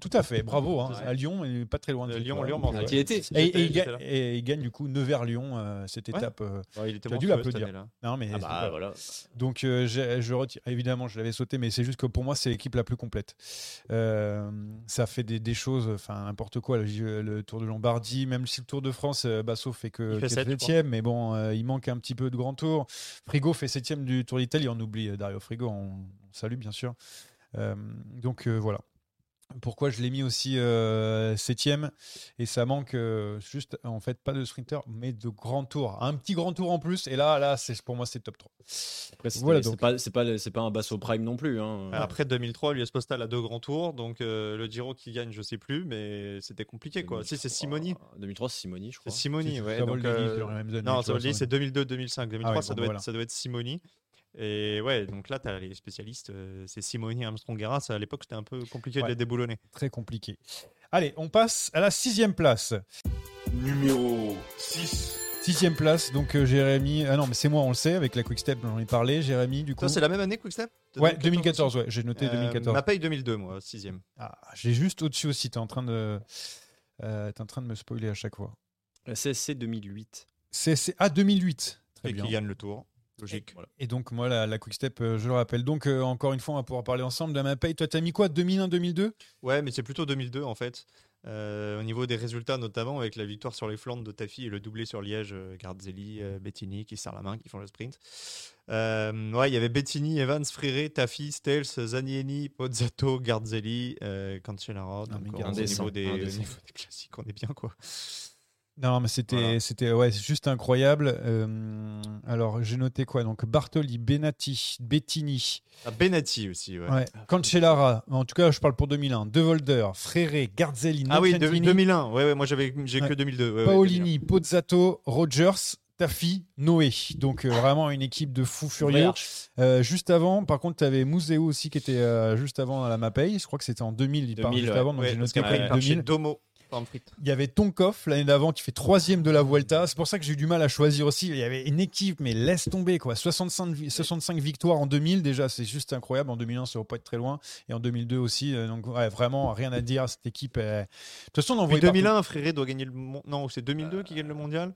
Tout à fait, bravo. hein. À Lyon, il est pas très loin de Euh, Lyon, fois. Lyon, Morzine. Qui était Et, et il gagne, là. et il gagne du coup Nevers-Lyon, euh, cette Ouais. étape. euh, Ouais, il était Tu as dû l'applaudir. non, mais Ah bah pas- voilà. Donc euh, je retire. Évidemment, je l'avais sauté, mais c'est juste que pour moi, c'est l'équipe la plus complète. Euh, ça fait des, des choses, enfin n'importe quoi. Le, le Tour de Lombardie, même si le Tour de France, euh, Basso fait que Il fait que sept, je crois. septième, mais bon, euh, il manque un petit peu de grand tour. Frigo fait septième du Tour d'Italie. On oublie Dario Frigo, on, on salue bien sûr. Euh, donc euh, voilà. Pourquoi je l'ai mis aussi euh, septième. Et ça manque euh, juste, en fait, pas de sprinter, mais de grand tour. Un petit grand tour en plus. Et là, là c'est pour moi, c'est top 3. Après, c'est Voilà, c'est donc. pas, c'est pas, c'est pas un basso prime non plus. Hein. Après 2003, l'US Postal a deux grands tours, donc euh, le Giro qui gagne, je sais plus, mais c'était compliqué quoi. Si c'est Simoni. 2003, c'est Simoni, je C'est crois. Simoni, C'est ouais. Savoldelli, donc, euh, non, c'est 2002-2005. 2003, Ah ouais, ça, bon, doit voilà. être, ça doit être Simoni. Et ouais, donc là, tu as les spécialistes, euh, c'est Simoni, Armstrong, Garras. À l'époque, c'était un peu compliqué Ouais. de les déboulonner. Très compliqué. Allez, on passe à la sixième place. Numéro 6. Sixième place, donc euh, Jérémy. Ah non, mais c'est moi, on le sait, avec la Quick Step, j'en ai parlé. Jérémy, du coup. C'est la même année, Quickstep? Ouais, 2014, ouais, j'ai noté 2014. Ma paye 2002, moi, sixième. Ah, j'ai juste au-dessus aussi, t'es en train de. euh, t'es en train de me spoiler à chaque fois. La CSC 2008. C'est c'est- ah 2008. Très Et bien. qui gagne le tour. Logique. Et donc moi la, la Quick Step, euh, je le rappelle. Donc euh, encore une fois, on va pouvoir parler ensemble de ma paye. Toi, t'as mis quoi 2001, 2002 Ouais, mais c'est plutôt 2002 en fait. Euh, au niveau des résultats, notamment avec la victoire sur les Flandres de Tafi et le doublé sur Liège, euh, Garzelli, euh, Bettini qui serrent la main, qui font le sprint. Euh, ouais, il y avait Bettini, Evans, Fréré, Tafi, Stels, Zanieni, Pozzato, Garzelli, euh, Cancellara. Non, mais Donc, Garzelli, au niveau indécent, des, au niveau des classiques, on est bien quoi. Non, mais c'était, Voilà. c'était, ouais, juste incroyable. Euh, alors, j'ai noté quoi? Donc, Bartoli, Benatti, Bettini, Ah, Benatti aussi, ouais. ouais. Cancellara. En tout cas, je parle pour 2001. De Volder, Fréré, Garzelli, Ah oui, de- Nocentini, 2001. Ouais, ouais, moi j'avais, j'ai Ouais. que 2002. ouais, ouais, Paolini, Pozzato, Rogers. Tafi, Noé. Donc euh, vraiment une équipe de fous furieux. Euh, juste avant, par contre, tu avais Museo aussi qui était euh, juste avant à la Mapei. Je crois que c'était en 2000, il part 2000, juste avant, donc Ouais, j'ai noté qu'après, quand il même part chez 2000. Domo. Il y avait Tonkov l'année d'avant qui fait troisième de la Vuelta. C'est pour ça que j'ai eu du mal à choisir aussi. Il y avait une équipe, mais laisse tomber quoi. 65, vi- 65 victoires en 2000 déjà, c'est juste incroyable. En 2001, ça va pas être très loin. Et en 2002 aussi. euh, Donc ouais, vraiment rien à dire. Cette équipe. est- De toute façon, on en Puis voyait partout. 2001, Fréré doit gagner le Non, c'est 2002 qui gagne le mondial.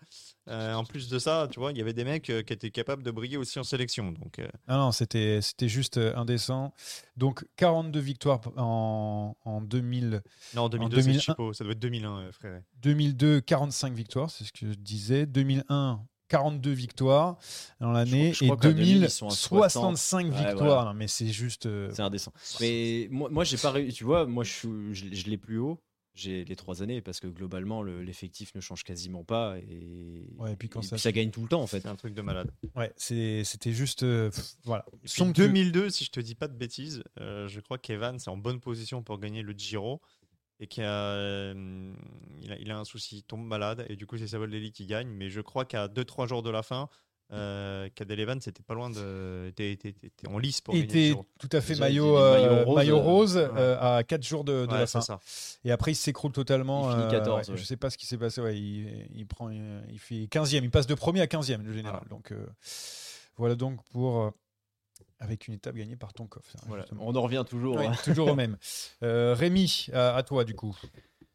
Euh, en plus de ça, tu vois, il y avait des mecs euh, qui étaient capables de briller aussi en sélection. Donc, euh, Ah non, c'était c'était juste euh, indécent. Donc 42 victoires en, en 2000. non, en 2002, 2001. c'est Chipo. Ça doit être 2001, euh, Fréré. 2002, 45 victoires, c'est ce que je disais. 2001, 42 victoires dans l'année. Je crois- je Et crois qu'à 2000, 2000, ils sont à 65 Ouais, victoires. voilà. Non, mais c'est juste. euh, C'est indécent. Mais moi, moi j'ai pas réussi. Tu vois, moi, je, je, je l'ai plus haut. J'ai les trois années parce que globalement, le- l'effectif ne change quasiment pas. Et, Ouais, et puis quand ça- ça gagne tout le temps, en fait. C'est un truc de malade. Ouais, c'était juste. euh, pff, voilà. Et puis Somptueux. 2002, si je te dis pas de bêtises, euh, je crois qu'Evan c'est en bonne position pour gagner le Giro et qu'il a, euh, il a, il a un souci, il tombe malade et du coup c'est Savoldelli qui gagne. Mais je crois qu'à 2-3 jours de la fin, euh, Cadel Evans c'était pas loin de, était, était- était en lice pour était tout à fait maillot, euh, maillot rose, maillot euh, rose ouais. euh, à 4 jours de, de Ouais, la fin. ça. Et après, il s'écroule totalement. Il finit euh, 14, ouais, ouais. Je sais pas ce qui s'est passé. Ouais, il, il prend, il fait 15e. Il passe de premier à 15e, le général. Voilà. Donc, euh, voilà donc pour. euh, avec une étape gagnée par Tonkov. hein, Voilà. On en revient toujours. Ouais, hein. toujours au même. Euh, Rémi, à, à toi du coup.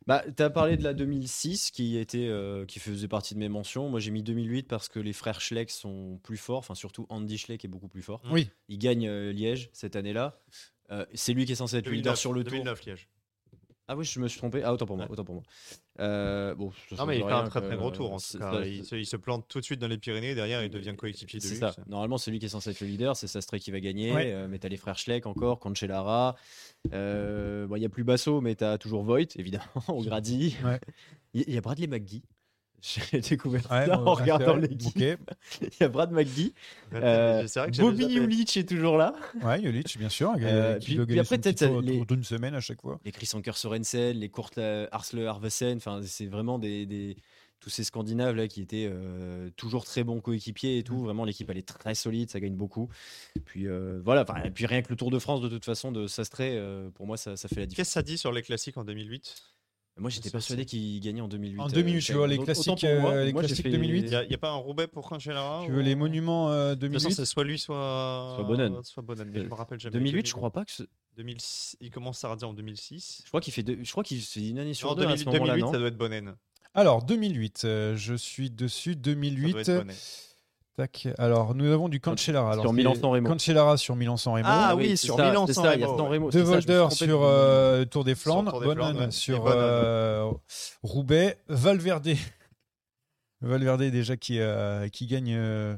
Bah, tu as parlé de la 2006 qui, était, euh, qui faisait partie de mes mentions. Moi, j'ai mis 2008 parce que les frères Schleck sont plus forts. Enfin, surtout Andy Schleck est beaucoup plus fort. Oui. Il gagne euh, Liège cette année-là. Euh, c'est lui qui est censé être le leader 2009, sur le tour. 2009 Liège. Ah oui, je me suis trompé. Ah, autant pour moi. Ouais. Autant pour moi. Euh, bon, Non mais il fait un très que- très gros tour en c'est- tout cas. ça- Il, se, il se plante tout de suite dans les Pyrénées, derrière il devient coéquipier de C'est lui. ça. Normalement, c'est lui qui est censé être le leader. C'est Sastre qui va gagner. Ouais. Euh, mais t'as les frères Schleck encore, Cancellara. Euh, bon, Il y a plus Basso, mais t'as toujours Voigt, évidemment, au Grady. Ouais. Il il y a Bradley McGee. J'ai découvert Ouais, ça bon, en regardant l'équipe. Ok. Il y a Brad McGee. Euh, Bobby. Yulich est toujours là. Ouais, Jolich, bien sûr. Euh, puis- puis après, peut-être, les- autour d'une semaine à chaque fois. Les Chris Anker Sorensen, les Kurt La- Arsle Arvesen. Enfin, c'est vraiment des, des- tous ces Scandinaves là qui étaient euh, toujours très bons coéquipiers et Mm. tout. Vraiment, l'équipe elle est très solide, ça gagne beaucoup. Puis euh, voilà. Et puis rien que le Tour de France de toute façon de Sastré, euh, pour moi ça, ça fait la différence. Qu'est-ce que ça dit sur les classiques en 2008 Moi, j'étais Ça, persuadé qu'il gagnait en 2008. En euh, 2008, tu vois, les classiques, moi. euh, les Moi, classiques fait- 2008. Il n'y a, il y a pas un Roubaix pour Cancellara Tu veux les monuments euh, De toute façon, 2008 c'est soit lui, soit. Soit Bonnen. Soit Bonnen, mais je me rappelle jamais. 2008, je crois pas que. ce- 2006, il commence à radie en 2006. Je crois qu'il fait. deux- Je crois qu'il fait une année sur En deux à 2008, ce moment-là, 2008, non ça doit être Bonnen. Alors, 2008, euh, je suis dessus. Ça doit 2008. être Bonnen. Tac. Alors, nous avons du Cancellara. Alors, Sur c'est Milan-San Remo. Cancellara sur Milan-San Remo. Ah oui, sur ça, Milan San ça, il y a Remo, San. De Volder de- sur euh, Tour des Flandres, Bonnen ouais. sur euh, Roubaix, Valverde Valverde déjà qui, euh, qui gagne euh,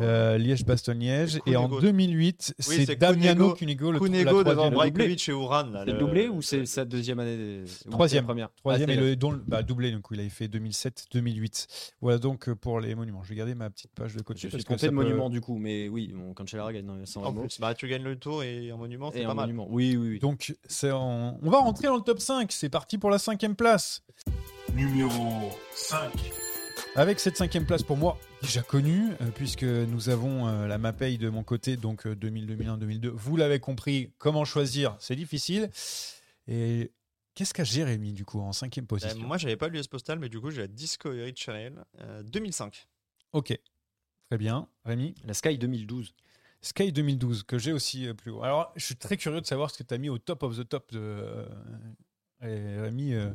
euh, Liège-Bastogne-Liège. Et en Cunego. 2008, Oui, c'est Damiano Cunego- Cunego, le Cunego devant. Brajkovic et Uran. C'est le doublé ou c'est sa deuxième année Troisième. première Troisième Ah, et le dont, bah, doublé, donc il avait fait 2007-2008. Voilà donc pour les monuments. Je vais garder ma petite page de côté. Je suis parce que trompé de peut- monument du coup, mais oui, bon, Cancellara gagne dans- sans En plus, bah, tu gagnes le tour et un monument, c'est Et pas un mal. monument. Oui, oui, oui. Donc c'est en- on va rentrer dans le top 5. C'est parti pour la cinquième place. Numéro 5. Avec cette cinquième place pour moi, déjà connue, euh, puisque nous avons euh, la MAPEI de mon côté, donc euh, 2000, 2001, 2002. Vous l'avez compris, comment choisir, c'est difficile. Et qu'est-ce qu'a Jérémy, du coup, en cinquième Euh, position? moi, j'avais pas l'US Postal, mais du coup, j'ai la Discovery Channel euh, 2005. Ok, très bien. Rémi? La Sky 2012. Sky 2012, que j'ai aussi euh, plus haut. Alors, je suis très curieux de savoir ce que tu as mis au top of the top de euh, et Rémi. euh,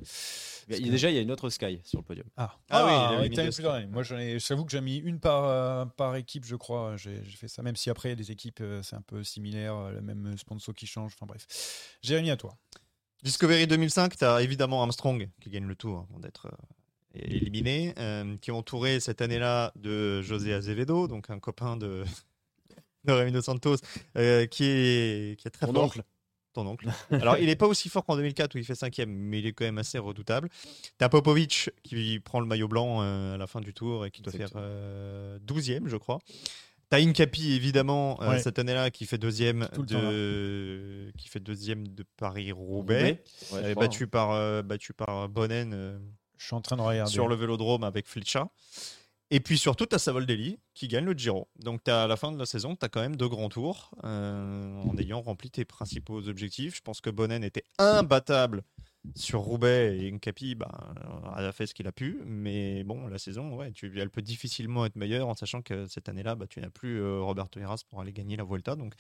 Il y a- parce que- Déjà, il y a une autre Sky sur le podium. Ah, Ah oui, il a ouais, mis t'as deux mis plusieurs années. Moi, j'en ai- j'avoue que j'ai mis une par, euh, par équipe, je crois. J'ai fait ça, même si après, il y a des équipes, euh, c'est un peu similaire, euh, le même sponsor qui change. Enfin bref. Jérémy, à toi. Discovery 2005, tu as évidemment Armstrong qui gagne le tour avant d'être euh, éliminé, euh, qui est entouré cette année-là de José Azevedo, donc un copain de, de Rémi Dos Santos, euh, qui, est, qui est très fort. oncle. Ton oncle. Alors, il n'est pas aussi fort qu'en 2004 où il fait cinquième, mais il est quand même assez redoutable. Tu as Popovic qui prend le maillot blanc euh, à la fin du tour et qui doit Exactement. faire euh, 12e, je crois. T'as Incapi évidemment euh, cette année-là qui fait deuxième Tout de qui fait deuxième de Paris Roubaix, Ouais, Euh, battu par euh, battu par Bonnen euh, Je suis en train de regarder. sur le Vélodrome avec Fletcher. Et puis surtout, tu as Savoldelli qui gagne le Giro. Donc t'as- à la fin de la saison, tu as quand même deux grands tours euh, en ayant rempli tes principaux objectifs. Je pense que Bonnen était imbattable sur Roubaix et Nkapi bah, a fait ce qu'il a pu. Mais bon, la saison, ouais, tu, elle peut difficilement être meilleure en sachant que cette année-là, bah, tu n'as plus euh, Roberto Heras pour aller gagner la Vuelta. Donc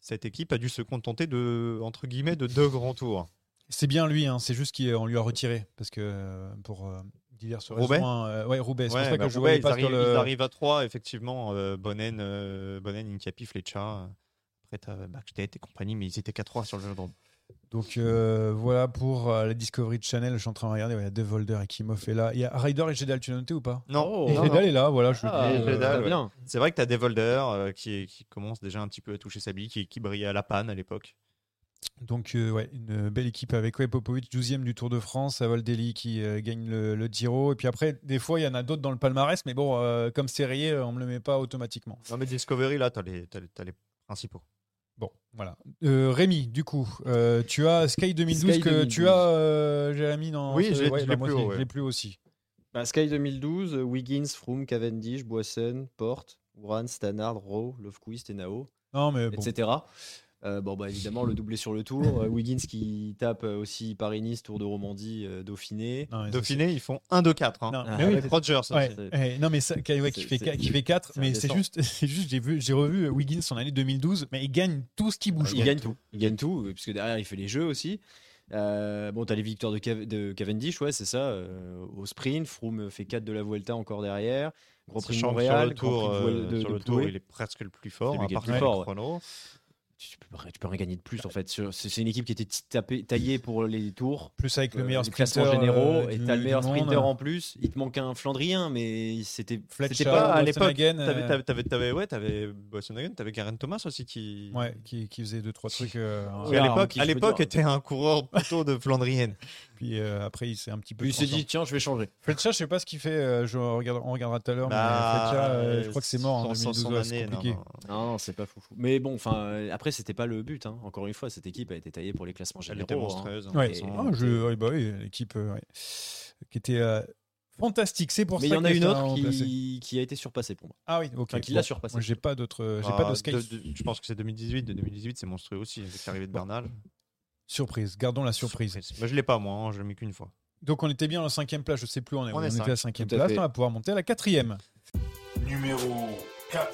cette équipe a dû se contenter de, entre guillemets, de deux grands tours. C'est bien lui, hein, c'est juste qu'on lui a retiré. Parce que pour euh, diverses Roubaix raisons. euh, ouais, Roubaix. C'est Ouais, pour ça bah, que je Roubaix, ils, pas arrivent, sur le. ils arrivent à 3, effectivement. Euh, Bonnen, euh, Bonnen, Incapi, Fletcher. Après, tu as Backstedt et compagnie, mais ils étaient qu'à 3 sur le Vélodrome. Donc euh, voilà pour euh, la Discovery Channel. Je suis en train de regarder. Il y a Devolder et Kimov est là. Il y a Ryder et Gedal, tu l'as noté ou pas? Non, Oh. Et non, Gedal non. est là, voilà. Je Ah, ouais. bien. C'est vrai que tu as Devolder euh, qui, qui commence déjà un petit peu à toucher sa bille, qui, qui brillait à la panne à l'époque. Donc, euh, ouais, une belle équipe avec ouais, Popovic, 12e du Tour de France, Avaldelli qui euh, gagne le, le Giro. Et puis après, des fois, il y en a d'autres dans le palmarès, mais bon, euh, comme c'est rayé, on ne me le met pas automatiquement. Non, mais Discovery, là, tu as, les t'as les- t'as les principaux. Bon, voilà. Euh, Rémi, du coup, euh, tu as Sky 2012 Sky que 2012. tu as, euh, Jérémy, dans. Oui, l'ai- ouais, bah, plus aussi, ouais. plus. Bah, Sky 2012, euh, Wiggins, Froome, Cavendish, Boisson, Porte, Uran, Stannard, Rowe, Lofquist et Nao, Non, mais bon. etc. Euh, bon, bah, évidemment, le doublé sur le tour. Euh, Wiggins qui tape euh, aussi Paris-Nice, Tour de Romandie, euh, Dauphiné. Non, Dauphiné, ils font 1-2-4. Hein. Non, Ah, mais oui, Rogers. ouais, ouais, non, mais ça, qui, ouais, qui c'est- fait, qui fait 4, c'est mais c'est juste, c'est juste j'ai vu, j'ai revu Wiggins en année 2012, mais il gagne tout ce qui bouge. Il gagne tout. Il gagne tout, puisque derrière, il fait les jeux aussi. Euh, bon, t'as les victoires de, Cav- de Cavendish, ouais, c'est ça. euh, au sprint, Froome fait 4 de la Vuelta encore derrière. Grand Prix de Montréal, sur le tour, de, de- sur le tour il est presque le plus fort, à part le chrono. Tu peux, tu peux rien gagner de plus en fait. C'est une équipe qui était tapée- taillée pour les tours. Plus avec le Euh, meilleur les classements sprinter généraux euh, et t'as le meilleur monde. sprinter en plus. Il te manque un Flandrien, mais c'était pas pas à l'époque. T'avais, euh, t'avais, t'avais, t'avais- ouais, t'avais t'avais Garen Thomas aussi qui. Ouais, qui, qui faisait deux trois trucs. euh, à Ouais, l'époque, à l'époque était un coureur plutôt de Flandrienne. puis euh, après il s'est un petit peu. Il s'est dit tiens, je vais changer. Fletcher, je sais pas ce qu'il fait. euh, je regarde, on regardera tout à l'heure. Bah, mais Fletcher, euh, je crois que c'est mort en sans- 2012. sans ouais, année, c'est non, compliqué. non. Non, non, c'est pas foufou. Mais bon, enfin, après, c'était pas le but. hein. Encore une fois, cette équipe a été taillée pour les classements Elle généraux. était hein. monstrueuse. Ouais. de toute façon. Ah, je, ouais, bah oui, l'équipe euh, ouais, qui était euh, fantastique. C'est pour Mais il ça y en a une autre qui, qui a été surpassée pour moi. Ah oui, ok. Enfin, qui bon. l'a surpassé. Moi, j'ai pas d'autres. J'ai Ah, pas de skate. de- de- je pense que c'est 2018. De 2018, c'est monstrueux aussi, avec l'arrivée de Bernal. Surprise. Gardons la surprise. Moi, je l'ai pas, moi. hein, je l'ai mis qu'une fois. Donc on était bien à la cinquième place. Je sais plus où on est. On on est était cinq, à la cinquième place. fait. On va pouvoir monter à la quatrième. Numéro 4.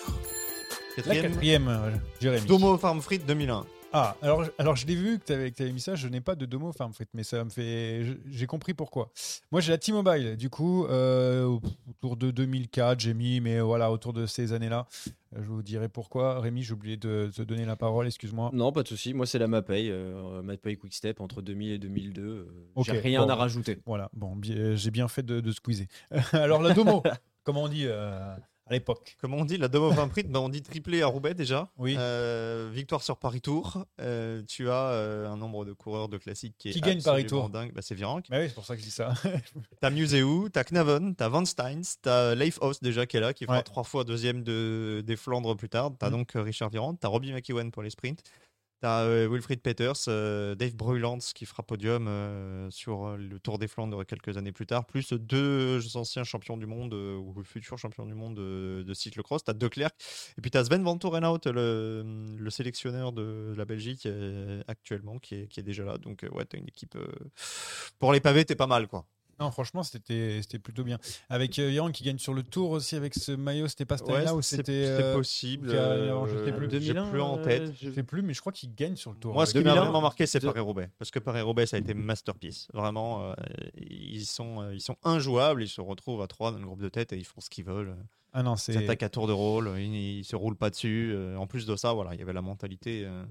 La Quatrième, quatrième, euh, Jérémy. Domo Farm Frites 2001. Ah, alors, alors je l'ai vu que tu avais, mis ça. Je n'ai pas de domo fait, mais ça me fait. J'ai compris pourquoi. Moi, j'ai la T-Mobile. Du coup, euh, autour de 2004, j'ai mis, mais voilà, autour de ces années-là. Euh, Je vous dirai pourquoi. Rémi, j'ai oublié de te donner la parole, excuse-moi. Non, pas de souci. Moi, c'est la MAPay, euh, MAPay Quickstep entre 2000 et 2002. euh, J'ai rien bon. à rajouter. Voilà, bon, bi- j'ai bien fait de, de squeezer. alors, la domo, comment on dit euh, à l'époque Comme on dit, la Dome of prix, ben, on dit triplé à Roubaix déjà. Oui. Euh, victoire sur Paris Tour. Euh, tu as euh, un nombre de coureurs de classique qui est Qui gagne Paris absolument Tour dingue. Bah, c'est Virenque. Bah oui, c'est pour ça que je dis ça. T'as Museu, t'as Knavon, t'as Van Steins, t'as Leif Hoss déjà qui est là, qui fera Ouais. trois fois deuxième de, des Flandres plus tard. T'as Mhm. donc Richard Virand, t'as Robbie McEwen pour les sprints. T'as euh, Wilfried Peters, euh, Dave Bruylands qui fera podium euh, sur le Tour des Flandres quelques années plus tard, plus deux anciens champions du monde ou futurs champions du monde de, cyclocross. T'as De Klerk et puis t'as Sven Van Torenhout, le, le sélectionneur de la Belgique actuellement, qui est, qui est déjà là. Donc ouais, t'as une équipe pour les pavés, t'es pas mal quoi. Non, franchement, c'était c'était plutôt bien. Avec euh, Yaron qui gagne sur le tour aussi avec ce maillot, c'était pas cette Ouais, année-là ou c'était. c'est euh, possible, je sais euh, plus. j'ai plus en tête. Je sais plus, mais je crois qu'il gagne sur le tour. Moi, ce qui m'a 2001, vraiment marqué, c'est Paris-Roubaix. Parce que Paris-Roubaix, ça a été masterpiece. Vraiment, euh, ils, sont, euh, ils sont injouables. Ils se retrouvent à trois dans le groupe de tête et ils font ce qu'ils veulent. Ah non, Ils attaquent à tour de rôle. Ils, ils se roulent pas dessus. Euh, En plus de ça, voilà, il y avait la mentalité, euh,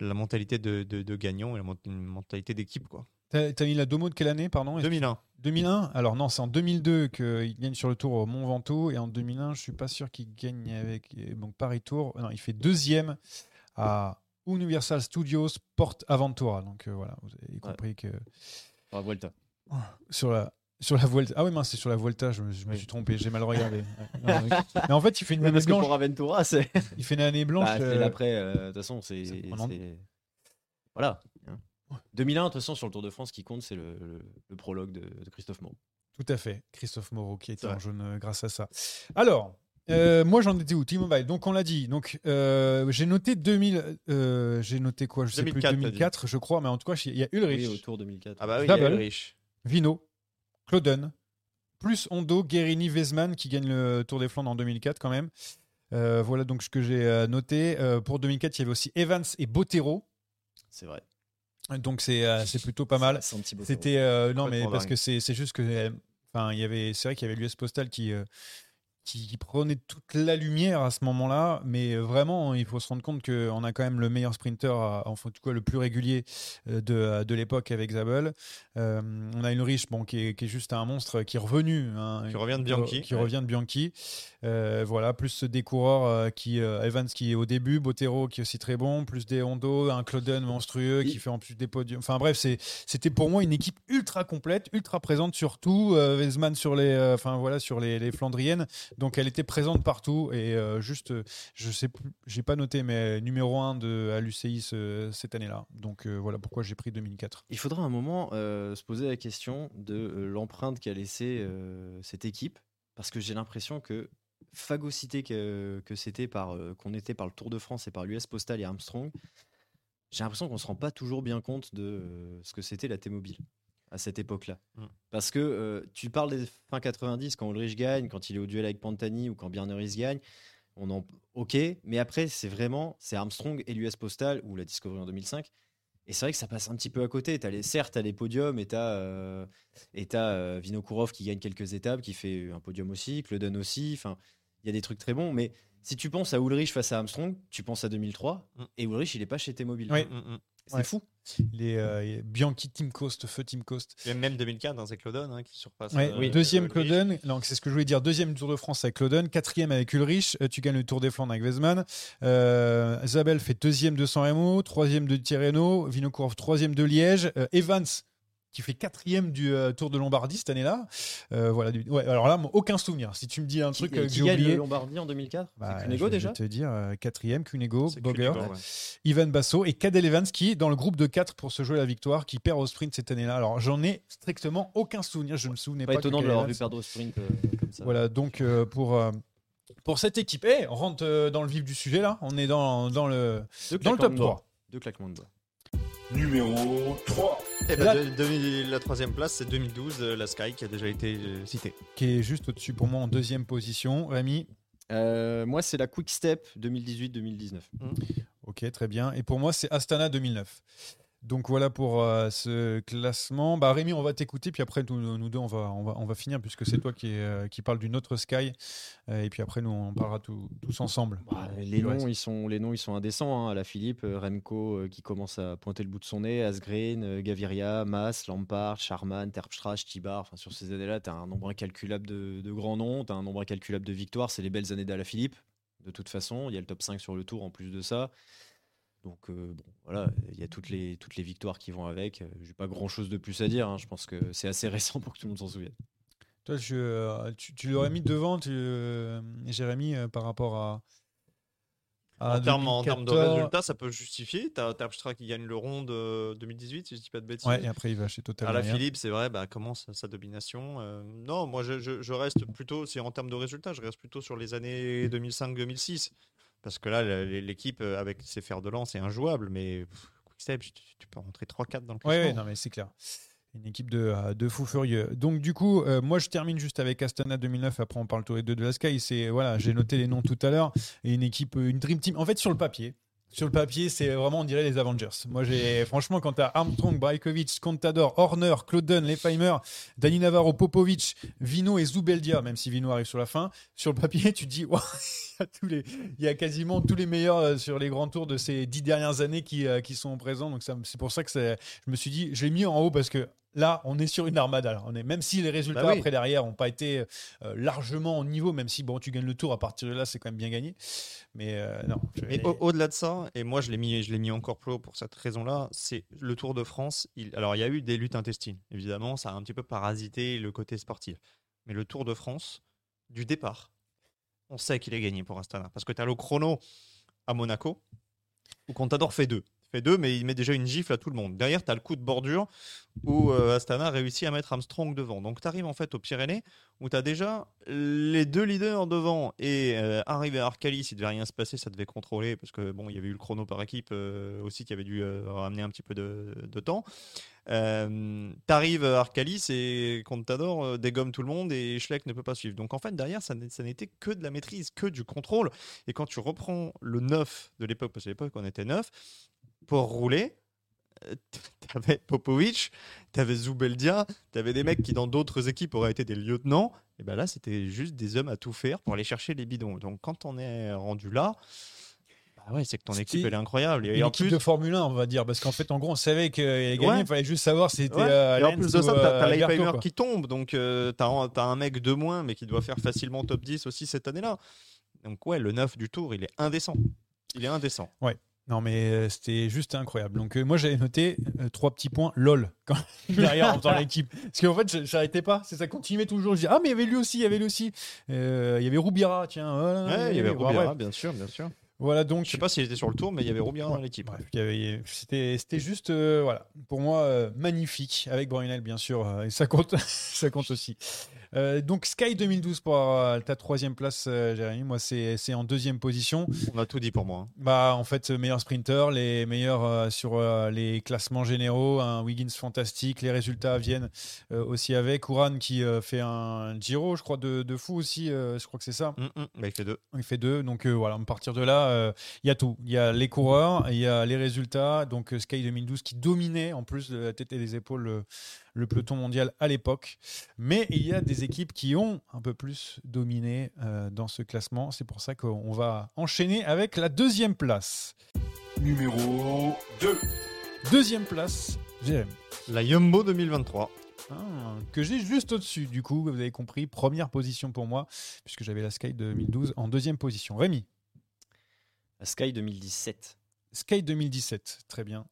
la mentalité de, de, de gagnant et la une mentalité d'équipe. quoi. T'as mis la domo de quelle année, pardon? 2001. 2001 Alors non, c'est en 2002 qu'il gagne sur le tour au Mont Ventoux. Et en 2001, je suis pas sûr qu'il gagne avec euh, donc Paris Tour. Non, il fait deuxième à Universal Studios Porte Aventura. Donc euh, voilà, vous avez compris que Vuelta. sur la sur la Vuelta. Ah oui, mince, c'est sur la Vuelta. Je me, je me suis trompé. J'ai mal regardé. Ouais. Mais en fait, il fait une année parce que blanche. pour Aventura, c'est. Il fait une année blanche. Bah, c'est euh, l'après. euh, De toute façon, c'est. Voilà. hein. 2001, de toute façon, sur le Tour de France, ce qui compte, c'est le, le- le prologue de, de Christophe Maur. Tout à fait. Christophe Moreau qui était en vrai. jaune euh, grâce à ça. Alors, euh, moi j'en étais où? T-Mobile. Donc on l'a dit. Donc euh, j'ai noté 2000. euh, j'ai noté quoi? Je sais 2004, plus. t'as dit. 2004, je crois. Mais en tout cas, il y a Ulrich, Oui, au Tour 2004. Ah bah oui, Double. il y a Ulrich. Vino, Clauden, plus Hondo, Guérini, Vezman qui gagne le Tour des Flandres en 2004 quand même. Euh, voilà donc ce que j'ai euh, noté. Euh, pour 2004, il y avait aussi Evans et Bottero. C'est vrai. Donc c'est euh, plutôt pas mal. C'était euh, non mais parce que c'est juste que enfin il y avait c'est vrai qu'il y avait l'US Postal qui qui qui prenait toute la lumière à ce moment-là, mais vraiment il faut se rendre compte qu'on a quand même le meilleur sprinter, enfin en tout cas le plus régulier euh, de, de l'époque avec Zabel. Euh, on a Ulrich bon qui est, qui est juste un monstre qui est revenu, hein, Qui revient de Bianchi, qui ouais. revient de Bianchi. Euh, voilà plus des coureurs qui Evans qui est au début, Bottero qui est aussi très bon, plus des Hondo, un Clauden monstrueux qui fait en plus des podiums. Enfin bref c'était pour moi une équipe ultra complète, ultra présente surtout. Euh, Weizmann sur les, euh, enfin voilà, sur les, les Flandriennes. Donc elle était présente partout et euh, juste, euh, je sais j'ai pas noté, mais numéro 1 de à l'UCI ce- cette année-là. Donc euh, voilà pourquoi j'ai pris 2004. Il faudra un moment se poser la question de l'empreinte qu'a laissée cette équipe, parce que j'ai l'impression que phagocyté que, c'était par qu'on était par le Tour de France et par l'US Postal et Armstrong, j'ai l'impression qu'on se rend pas toujours bien compte de ce que c'était la T-Mobile à cette époque-là. Mm. Parce que euh, tu parles des fin 90 quand Ulrich gagne, quand il est au duel avec Pantani ou quand Bjarne gagne. On en ok, mais après c'est vraiment c'est Armstrong et l'US Postal ou la Discovery en 2005 et c'est vrai que ça passe un petit peu à côté. As les, certes, tu as les podiums et tu as, euh, euh, Vinokourov qui gagne quelques étapes, qui fait un podium aussi, Kleuden aussi. Enfin, il y a des trucs très bons. Mais si tu penses à Ulrich face à Armstrong, tu penses à 2003. Mm. Et Ulrich, il est pas chez T-Mobile. Oui. Mm, mm. C'est Ouais. fou. Les euh, Bianchi Team Coast, feu Team Coast. Et même 2004, hein, c'est Claudon hein, qui surpasse. Ouais, euh, deuxième. Clauden, donc c'est ce que je voulais dire. Deuxième Tour de France avec Clauden, quatrième avec Ulrich. Euh, tu gagnes le Tour des Flandres avec. Euh, Zabel fait deuxième de San Remo, troisième de Tirreno, Vinokourov troisième de Liège, Euh, Evans qui fait quatrième du euh, Tour de Lombardie cette année-là. Euh, voilà. du- Ouais, alors là, aucun souvenir. Si tu me dis un truc qui, euh, que qui j'ai gagne oublié. le Lombardie en 2004 bah, C'est Cunego je vais déjà te dire euh, quatrième, Cunego, ouais. Ivan Basso et Cadel Evans qui dans le groupe de 4 pour se jouer la victoire, qui perd au sprint cette année-là. Alors j'en ai strictement aucun souvenir. Je ne me souvenais Pas pas. étonnant que de l'avoir vu perdre au sprint euh, comme ça. voilà, donc euh, pour, euh, pour cette équipe, Eh, on rentre dans le vif du sujet là, on est dans, dans le, dans le top de doigts. 3. Deux claquements de doigts. Numéro 3. Eh ben, Là- de- de- la troisième place, c'est 2012, euh, la Sky qui a déjà été euh, citée. qui est juste au-dessus pour moi en deuxième position. Rémi, Euh, moi, c'est la Quick Step 2018-2019. ok. Ok, très bien. Et pour moi, c'est Astana 2009. Donc voilà pour euh, ce classement. Bah, Rémi, on va t'écouter, puis après, nous, nous deux, on va, on, va, on va finir, puisque c'est toi qui, euh, qui parle d'une autre Sky. Euh, et puis après, nous, on parlera tout- tous ensemble. Bah, les, noms, ils sont, les noms, ils sont indécents. Hein. À la Philippe, euh, Remco qui commence à pointer le bout de son nez, Asgreen, Gaviria, Mas, Lampard, Charman, Terpstra, Stibar. Enfin, sur ces années-là, tu as un nombre incalculable de, de grands noms, tu as un nombre incalculable de victoires. C'est les belles années d'Ala Philippe. De toute façon, il y a le top 5 sur le tour en plus de ça. Donc euh, bon, voilà, il y a toutes les, toutes les victoires qui vont avec. Euh, J'ai pas grand-chose de plus à dire. hein. Je pense que c'est assez récent pour que tout le monde s'en souvienne. Toi, je, euh, tu, tu l'aurais mis devant, tu, euh, Jérémy, euh, par rapport à. à En termes, en termes de 2014. résultats, ça peut justifier. T'as Terpstra qui gagne le rond de 2018, si je dis pas de bêtises. Ouais, et après, il va chez Total. À la. Philippe, c'est vrai, bah, commence sa domination. Euh, non, moi, je, je- je reste plutôt, c'est en termes de résultats, je reste plutôt sur les années 2005-2006. Parce que là, l'équipe, euh, avec ses fers de lance, est injouable. Mais Quickstep, tu, peux rentrer 3-4 dans le classement. ouais, non, mais c'est clair. Une équipe de, euh, de fous furieux. Donc, du coup, euh, moi, je termine juste avec Astana 2009. Après, on parle tous les deux de la Sky. C'est, voilà, j'ai noté les noms tout à l'heure. Et une équipe, une Dream Team. En fait, sur le papier, sur le papier, c'est vraiment, on dirait les Avengers. Moi, j'ai, franchement, quand tu as Armstrong, Brajkovic, Contador, Horner, Clauden, Lefheimer, Dani Navarro, Popovic, Vino et Zubeldia, même si Vino arrive sur la fin, sur le papier, tu te dis, il y a quasiment tous les meilleurs euh, sur les grands tours de ces dix dernières années qui, euh, qui sont présents. Donc c'est pour ça que je me suis dit, je l'ai mis en haut parce que là, on est sur une armada. là. On est, même si les résultats Bah oui. après derrière n'ont pas été euh, largement au niveau, même si bon, tu gagnes le tour à partir de là, c'est quand même bien gagné. Mais euh, non. Mais au- au-delà de ça, et moi je l'ai mis, je l'ai mis encore plus haut pour cette raison-là, c'est le Tour de France. Il, alors il y a eu des luttes intestines, évidemment, ça a un petit peu parasité le côté sportif. Mais le Tour de France, du départ, on sait qu'il est gagné pour Astana. Parce que tu as le chrono à Monaco, où Contador fait deux. Fait deux, mais il met déjà une gifle à tout le monde. Derrière, tu as le coup de bordure où euh, Astana réussit à mettre Armstrong devant. Donc tu arrives en fait aux Pyrénées où tu as déjà les deux leaders devant et euh, arrivé à Arcali, s'il devait rien se passer, ça devait contrôler parce que bon, il y avait eu le chrono par équipe euh, aussi qui avait dû euh, ramener un petit peu de, temps. Euh, T'arrives à Arcali, c'est Contador dégomme tout le monde et Schleck ne peut pas suivre. Donc en fait derrière, ça n'était que de la maîtrise, que du contrôle. Et quand tu reprends le 9 de l'époque, parce qu'à l'époque on était 9, pour rouler, euh, t'avais Popovic, t'avais Zubeldia, t'avais des mecs qui dans d'autres équipes auraient été des lieutenants. Et ben là, c'était juste des hommes à tout faire pour aller chercher les bidons. Donc quand on est rendu là, bah ouais, c'est que ton équipe elle est incroyable. Et, une en équipe plus, de Formule 1, on va dire, parce qu'en fait, en gros, on savait qu'il allait gagner. Ouais. Il fallait juste savoir si c'était. Ouais. euh, et en plus de ça, t'as euh, qui tombe, donc euh, t'as un- t'as un mec de moins, mais qui doit faire facilement top 10 aussi cette année-là. Donc ouais, le 9 du tour, il est indécent. Il est indécent. Ouais. Non, mais euh, c'était juste incroyable. Donc, euh, moi, j'avais noté euh, trois petits points LOL quand derrière en faisant l'équipe. Parce qu'en fait, je- j'arrêtais pas. Ça continuait toujours. Je dis, ah, mais il y avait lui aussi, il y avait lui aussi. Euh, il y avait Roubira, tiens. voilà. Ouais, il y avait Bon, Roubira, bien sûr, bien sûr. Voilà, donc. Je sais pas s'il était sur le tour, mais il y avait Roubira dans l'équipe. C'était juste, euh, voilà, pour moi, euh, magnifique, avec Brunel, bien sûr, euh, et ça compte, ça compte aussi. Donc Sky 2012 pour ta troisième place, Jérémy. Moi, c'est en deuxième position. On a tout dit pour moi. hein. Bah, en fait, meilleur sprinter, les meilleurs sur les classements généraux, un Wiggins fantastique, les résultats viennent aussi avec. Ouran qui fait un Giro, je crois, de, de fou aussi, je crois que c'est ça. Mm, mm, bah, il fait deux. Il fait deux, donc voilà, à partir de là, euh, il y a tout. Il y a les coureurs, il y a les résultats. Donc euh, Sky 2012 qui dominait en plus de la tête et des épaules le, le peloton mondial à l'époque. Mais il y a des équipes qui ont un peu plus dominé euh, dans ce classement. C'est pour ça qu'on va enchaîner avec la deuxième place. Numéro 2. Deuxième place, Jérémy. La Yumbo 2023. Ah, que j'ai juste au-dessus. Du coup, vous avez compris, première position pour moi, puisque j'avais la Sky 2012 en deuxième position. Rémi. Sky 2017. Sky 2017, très bien.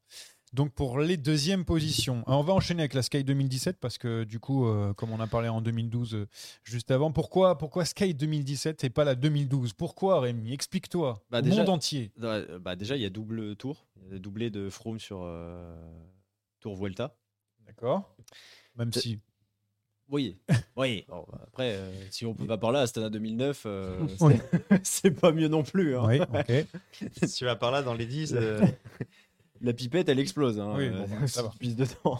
Donc pour les deuxièmes positions, Alors, on va enchaîner avec la Sky 2017 parce que du coup, euh, comme on a parlé en 2012 euh, juste avant, pourquoi, pourquoi Sky 2017 et pas la 2012 Pourquoi Rémi? Explique-toi. Bah, au déjà- monde entier. Euh, Bah, déjà, il y a double tour. Il y a doublé de Froome sur euh, Tour Vuelta. D'accord Même si. Oui, oui. Bon, bah, après, euh, si on va par là, Astana 2009, euh, c'est- Oui. c'est pas mieux non plus. hein. Oui, ok. si tu vas par là dans les 10, euh, La pipette, elle explose. Hein, Oui, bon, bah, ça va. tu pisses dedans.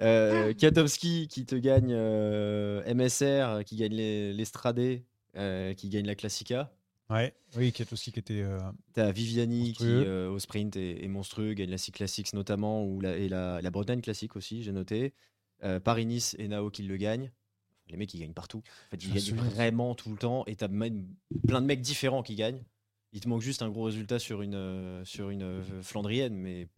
Euh, Kiatowski qui te gagne euh, MSR, qui gagne les- l'Estradé, euh, qui gagne la Classica. Ouais, oui, Kiatowski qui était. euh, T'as Viviani qui, Monstrueux. euh, au sprint, est, est monstrueux, gagne la Classics notamment, ou la, et la, la Bretagne Classique aussi, j'ai noté. Euh, Paris-Nice et Nao qui le gagnent. Les mecs, ils gagnent partout. En fait, ils gagnent vraiment tout le temps, et t'as même plein de mecs différents qui gagnent. Il te manque juste un gros résultat sur une, euh, sur une euh, Flandrienne, mais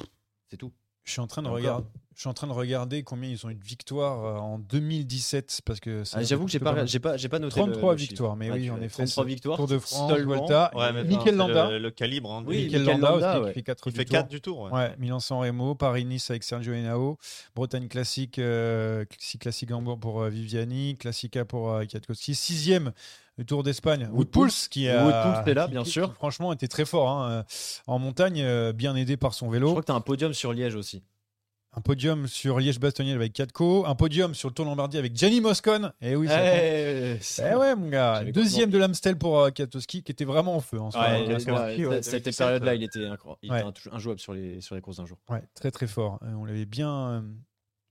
c'est tout. Je suis en train de regarder. Je suis en train de regarder combien ils ont eu de victoires euh, en 2017 parce que Ah, J'avoue que j'ai pas, j'ai pas, j'ai pas noté. le- 33 le chiffre. victoires, mais Ouais, oui, en effet. 33 c'est victoires. Tour de France. Volta, Ouais, Mikel Landa. Le, le calibre. Hein, Oui, Mikel Landa, Landa, aussi, ouais. qui fait 4 il fait 4 du tour. ouais. Ouais, Milan-San Remo, Paris-Nice avec Sergio Henao, Bretagne classique, euh, Classi- classique Hambourg pour euh, Viviani, Classica pour euh, Kwiatkowski, sixième le Tour d'Espagne, Wood Woodpulse qui a Woodpulse était là, qui- bien qui- sûr. qui, franchement était très fort hein, euh, en montagne, euh, bien aidé par son Je vélo. crois que t'as un podium sur Liège aussi. Un podium sur Liège-Bastogne avec Katko, un podium sur le Tour Lombardie avec Gianni Moscon. Et oui, ça compte. Eh, Eh ouais, mon gars. Deuxième de l'Amstel pour euh, Kwiatkowski, qui était vraiment en feu. En ce Ouais, moment. ouais, Kwiatkowski, ouais, ouais, cette- cette 2017, période-là, il était, incroyable. Il Ouais. était injouable sur les, sur les courses d'un jour. Ouais, très très fort. Euh, on l'avait bien, euh,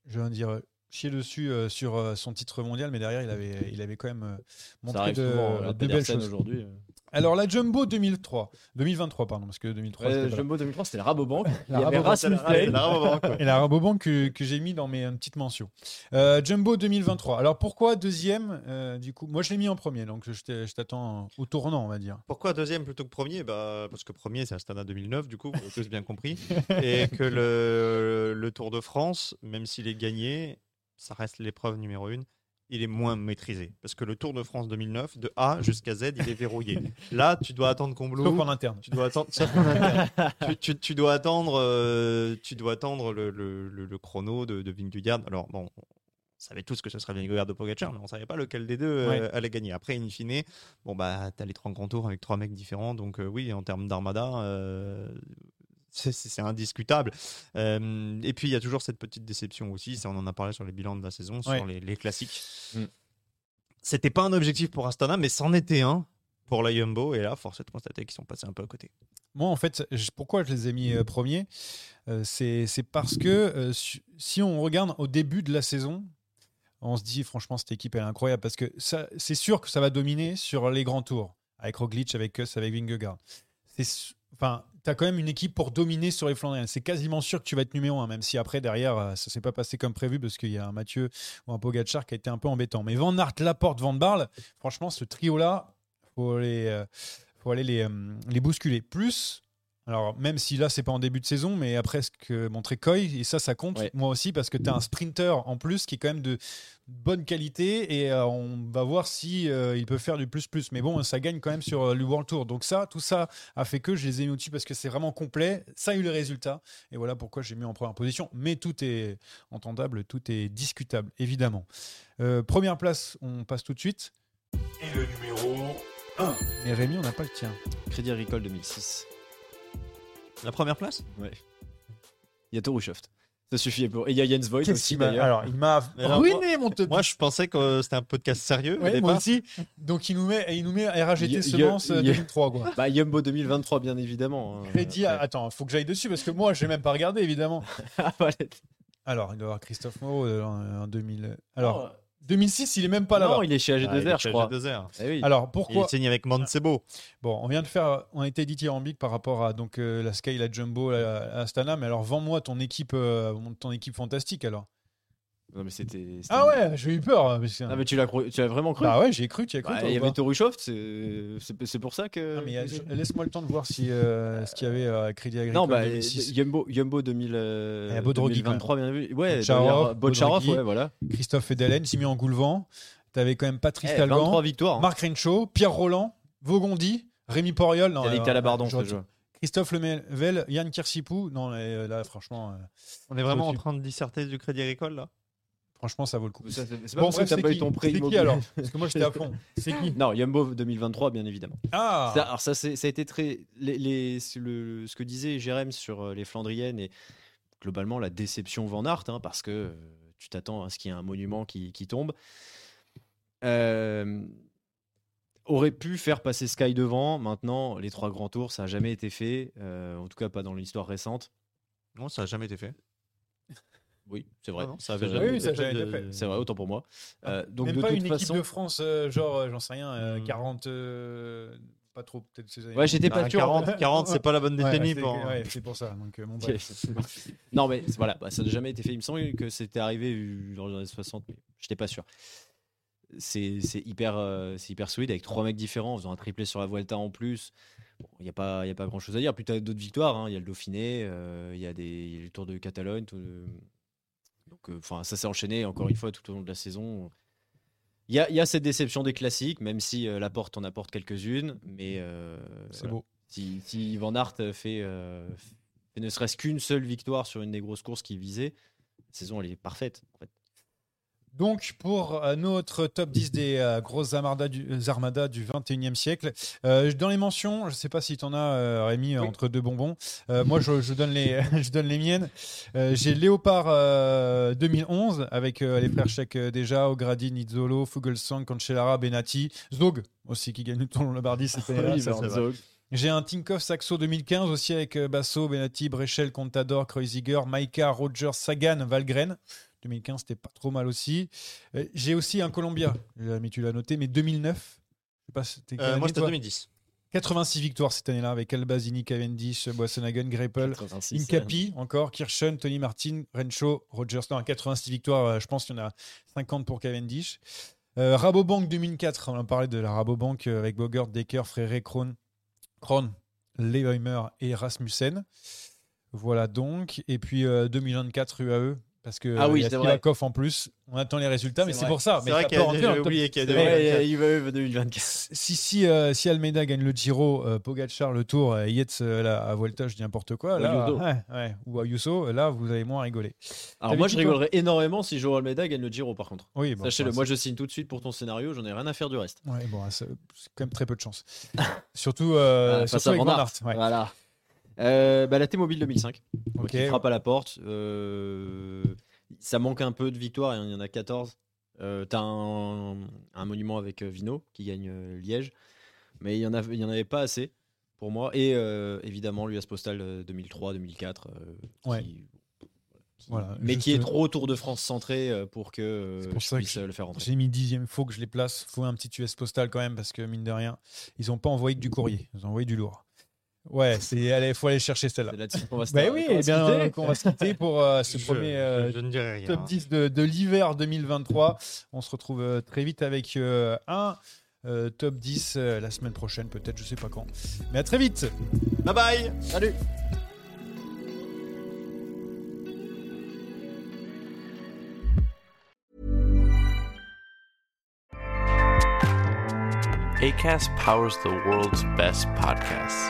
je viens de dire, chié dessus euh, sur euh, son titre mondial, mais derrière, il avait, il avait quand même euh, montré de, souvent. de euh, belles choses. aujourd'hui. Alors, la Jumbo 2003, 2023, pardon, parce que 2003, Ouais, c'était pas là. Jumbo 2003, c'était la Rabobank. Il y La avait Rabobank, Rasmussen. c'est la Rabobank, ouais. Et la Rabobank que, que j'ai mis dans mes petites mentions. Euh, Jumbo 2023. Alors pourquoi deuxième euh, Du coup, moi je l'ai mis en premier, donc je t'attends au tournant, on va dire. Pourquoi deuxième plutôt que premier? Bah, Parce que premier, c'est Astana 2009, du coup, vous avez tous bien compris. Et que le, le Tour de France, même s'il est gagné, ça reste l'épreuve numéro une. Il est moins maîtrisé. Parce que le Tour de France 2009, de A jusqu'à Z, il est verrouillé. Là, tu dois attendre Combloux. Sauf en interne. Tu dois attendre, tu, tu- tu dois attendre, euh, tu dois attendre le, le- le- le chrono de, de Vingegaard. Alors bon, on savait tous que ce serait Vingegaard de Pogacar, mais on savait pas lequel des deux euh, Ouais. allait gagner. Après, in fine, bon bah t'as les trois grands tours avec trois mecs différents, donc euh, oui, en termes d'armada. C'est- indiscutable. Euh, et puis il y a toujours cette petite déception aussi, ça on en a parlé sur les bilans de la saison, Ouais. sur les, les classiques. Mm. C'était pas un objectif pour Astana, mais c'en était un pour la Jumbo. Et là, force est de constater qu'ils sont passés un peu à côté. Moi, en fait, je- pourquoi je les ai mis euh, premiers? Euh, C'est parce que euh, si on regarde au début de la saison, on se dit franchement, cette équipe elle est incroyable parce que c'est sûr que ça va dominer sur les grands tours avec Roglic, avec Kuss, avec Vingegaard. Enfin, tu as quand même une équipe pour dominer sur les Flandriens. C'est quasiment sûr que tu vas être numéro un, même si après, derrière, euh, ça s'est pas passé comme prévu parce qu'il y a un Mathieu ou un Pogacar qui a été un peu embêtant. Mais Van Aert, Laporte, Van Barle, franchement, ce trio-là, faut euh, faut aller les, euh, les bousculer. Plus, alors même si là, c'est pas en début de saison, mais après ce que montrait Coy, et ça, ça compte, Ouais. moi aussi, parce que tu as un sprinter en plus qui est quand même de bonne qualité et euh, on va voir si euh, il peut faire du plus-plus. Mais bon, ça gagne quand même sur euh, le World Tour. Donc ça, tout ça a fait que je les ai mis au-dessus parce que c'est vraiment complet. Ça a eu le résultat. Et voilà pourquoi j'ai mis en première position. Mais tout est entendable, tout est discutable, évidemment. Euh, première place, on passe tout de suite. Et le numéro 1. Mais Rémi, on n'a pas le tien. Crédit Agricole 2006. La première place Ouais. Il y a Torushoft. Ça suffit pour. Et il y a Jens Voigt aussi d'ailleurs. Alors, il m'a ruiné mon top. Moi, je pensais que c'était un podcast sérieux. Ouais, moi aussi. Donc, il nous met, il nous met RAGT euh, 2003, quoi. Bah, Yumbo 2023, bien évidemment. hein. À- Ouais. attends, faut que j'aille dessus parce que moi, j'ai même pas regardé, évidemment. Ah, voilà. Alors, il doit y avoir Christophe Moreau euh, en, en 2000. Alors, Non, 2006, il est même pas là-bas. non, il est chez Ah, il AG2R, est je crois. AG2R. Eh oui. Alors, Il pourquoi est signé avec Mancebo. Bon, on vient de faire, on a été dithyrambique par rapport à donc euh, la Sky, la Jumbo, la, la Astana. Mais alors, vends-moi ton équipe, euh, ton équipe fantastique alors. Non, mais c'était. c'était- Ah ouais, j'ai eu peur. hein, Ah, mais tu l'as cru- tu l'as vraiment cru Bah ouais, j'ai cru, tu as cru. Bah, toi, Il y avait Torushoft, c'est c'est- pour ça que. Non, mais euh, laisse-moi le temps de voir si euh, ce qu'il y avait euh, à Crédit Agricole Non, bah, 2006. Yumbo, Yumbo 2000, euh, Il y a Bodrogi, 2023, bien vu. Ouais, Botcharov, Bodrogi. ouais, voilà. Christophe Fedelen, Simian Goulevent. T'avais quand même Patrice Eh, Talgan, 23 victoires. hein. Marc Renshaw, Pierre Roland, Vaugondi, Rémi Poriol. Non, Yannick alors, ce jeu. Christophe Lemevel, Yann Kirsipou. Non, là, franchement, euh, On est vraiment en train de disserter du Crédit Agricole là franchement, ça vaut le coup. C'est pas Bon, parce que t'as pas eu ton prêt C'est qui immobilier. alors Parce que moi, j'étais à fond. C'est qui Non, Yumbo 2023, bien évidemment. Ah Ça, alors ça, ça a été très. Les, les- c'est le, ce que disait Jérém sur euh, les Flandriennes et globalement la déception Van Aert, hein, parce que euh, tu t'attends à ce qu'il y ait un monument qui, qui tombe. Euh, aurait pu faire passer Sky devant. Maintenant, les trois grands tours, ça n'a jamais été fait. euh, en tout cas, pas dans l'histoire récente. Non, ça n'a jamais été fait. Oui, c'est vrai. Ah non, ça avait jamais Oui, ça jamais fait été de- fait. C'est vrai, autant pour moi. Euh, donc Même de pas toute une façon, équipe de France, euh, genre, euh, j'en sais rien, euh, Hmm. 40. euh, pas trop peut-être ces années. Ouais, j'étais pas Bah, sûr. 40, 40 c'est pas la bonne décennie c'est- pour. ouais, c'est pour ça. Donc, euh, bon, bref. non, mais voilà, bah, ça n'a jamais été fait. Il me semble que c'était arrivé dans les années 60, mais j'étais pas sûr. C'est hyper, euh, c'est hyper solide avec trois mecs différents, en faisant un triplé sur la Vuelta en plus. Il n'y a, pas- y a pas grand chose à dire. Puis tu as d'autres victoires. hein. Il y a le Dauphiné, euh, il y a des y a le Tour de Catalogne. tout Donc, euh, enfin, ça s'est enchaîné encore une fois tout au long de la saison. Il y a, il y a cette déception des classiques, même si la porte en apporte quelques-unes. Mais euh, C'est voilà. beau. Si, si Van Aert fait, euh, fait ne serait-ce qu'une seule victoire sur une des grosses courses qu'il visait, la saison elle est parfaite. En fait. Donc, pour euh, notre top 10 des euh, grosses armadas du, euh, armadas du 21e siècle, euh, dans les mentions, je ne sais pas si tu en as, euh, Rémi, euh, entre deux bonbons. Euh, moi, je, je donne les, je donne les miennes. Euh, J'ai Léopard euh, 2011 avec euh, les frères Check euh, déjà, O'Grady, Nizzolo, Fugelsang, Cancellara, Benati, Zog aussi qui gagne le Tour de Lombardie cette c'est vrai. J'ai un Tinkoff Saxo 2015 aussi avec euh, Basso, Benati, Brechel, Contador, Kreuziger, Maika, Rogers, Sagan, Valgren. 2015, c'était pas trop mal aussi. Euh, J'ai aussi un Columbia, mais tu l'as noté, mais 2009. Je sais pas, Euh, année, moi, c'était toi 2010. 86 victoires cette année-là avec Albazini, Cavendish, Boissonhagen, Greipel, 86, Incapi encore, Kirchen, Tony Martin, Rencho, Rogers. Non, 86 victoires, euh, je pense qu'il y en a 50 pour Cavendish. Euh, Rabobank 2004, on a parlé de la Rabobank avec Bogert, Decker, Fréré, Krohn, Krohn, Leheimer et Rasmussen. Voilà donc. Et puis euh, 2024 UAE. Parce que Ah oui, il y a. Sivakov en plus. On attend les résultats, mais C'est pour ça. C'est vrai qu'il y a- top- oublié qu'il y a C'est des- vrai. Ouais, il va 2024. Si, si, euh, si Almeida gagne le Giro, euh, Pogacar le Tour, euh, Yates euh, là, à Vuelta, je dis n'importe quoi. Ou Là, Ayuso. ouais, ouais, ou Ayuso, là, vous allez moins rigoler. Alors moi je rigolerais énormément si Joao Almeida gagne le Giro par contre. Oui, bon, Sachez-le, moi je signe tout de suite pour ton scénario, j'en ai rien à faire du reste. Ouais, bon, c'est quand même très peu de chance. surtout euh, Ah, surtout à avec Van Aert. Voilà. Euh, bah, la T-Mobile 2005, donc, Ok. qui frappe à la porte. Euh, ça manque un peu de victoires, il y en a 14. Euh, T'as un, un monument avec euh, Vino qui gagne Liège, mais il y en avait, en pas assez pour moi. Et évidemment l'US Postal 2003-2004, Ouais. qui, Voilà, mais qui est trop Tour de France centré pour que pour je ça que puisse euh, le faire rentrer. J'ai mis dixième, faut que je les place. faut un petit US postal quand même, parce que mine de rien, ils n'ont pas envoyé que du courrier, ils ont envoyé du lourd. Ouais, il faut aller chercher celle-là. C'est là-dessus qu'on va se Bah qu'on oui, va eh se bien, quitter. qu'on va se quitter pour euh, ce Je- premier euh, je, je ne dirai rien. top 10 de, de l'hiver 2023. On se retrouve euh, très vite avec euh, un euh, top 10 euh, la semaine prochaine, peut-être, je sais pas quand. Mais à très vite Bye bye Salut ACAST powers the world's best podcasts.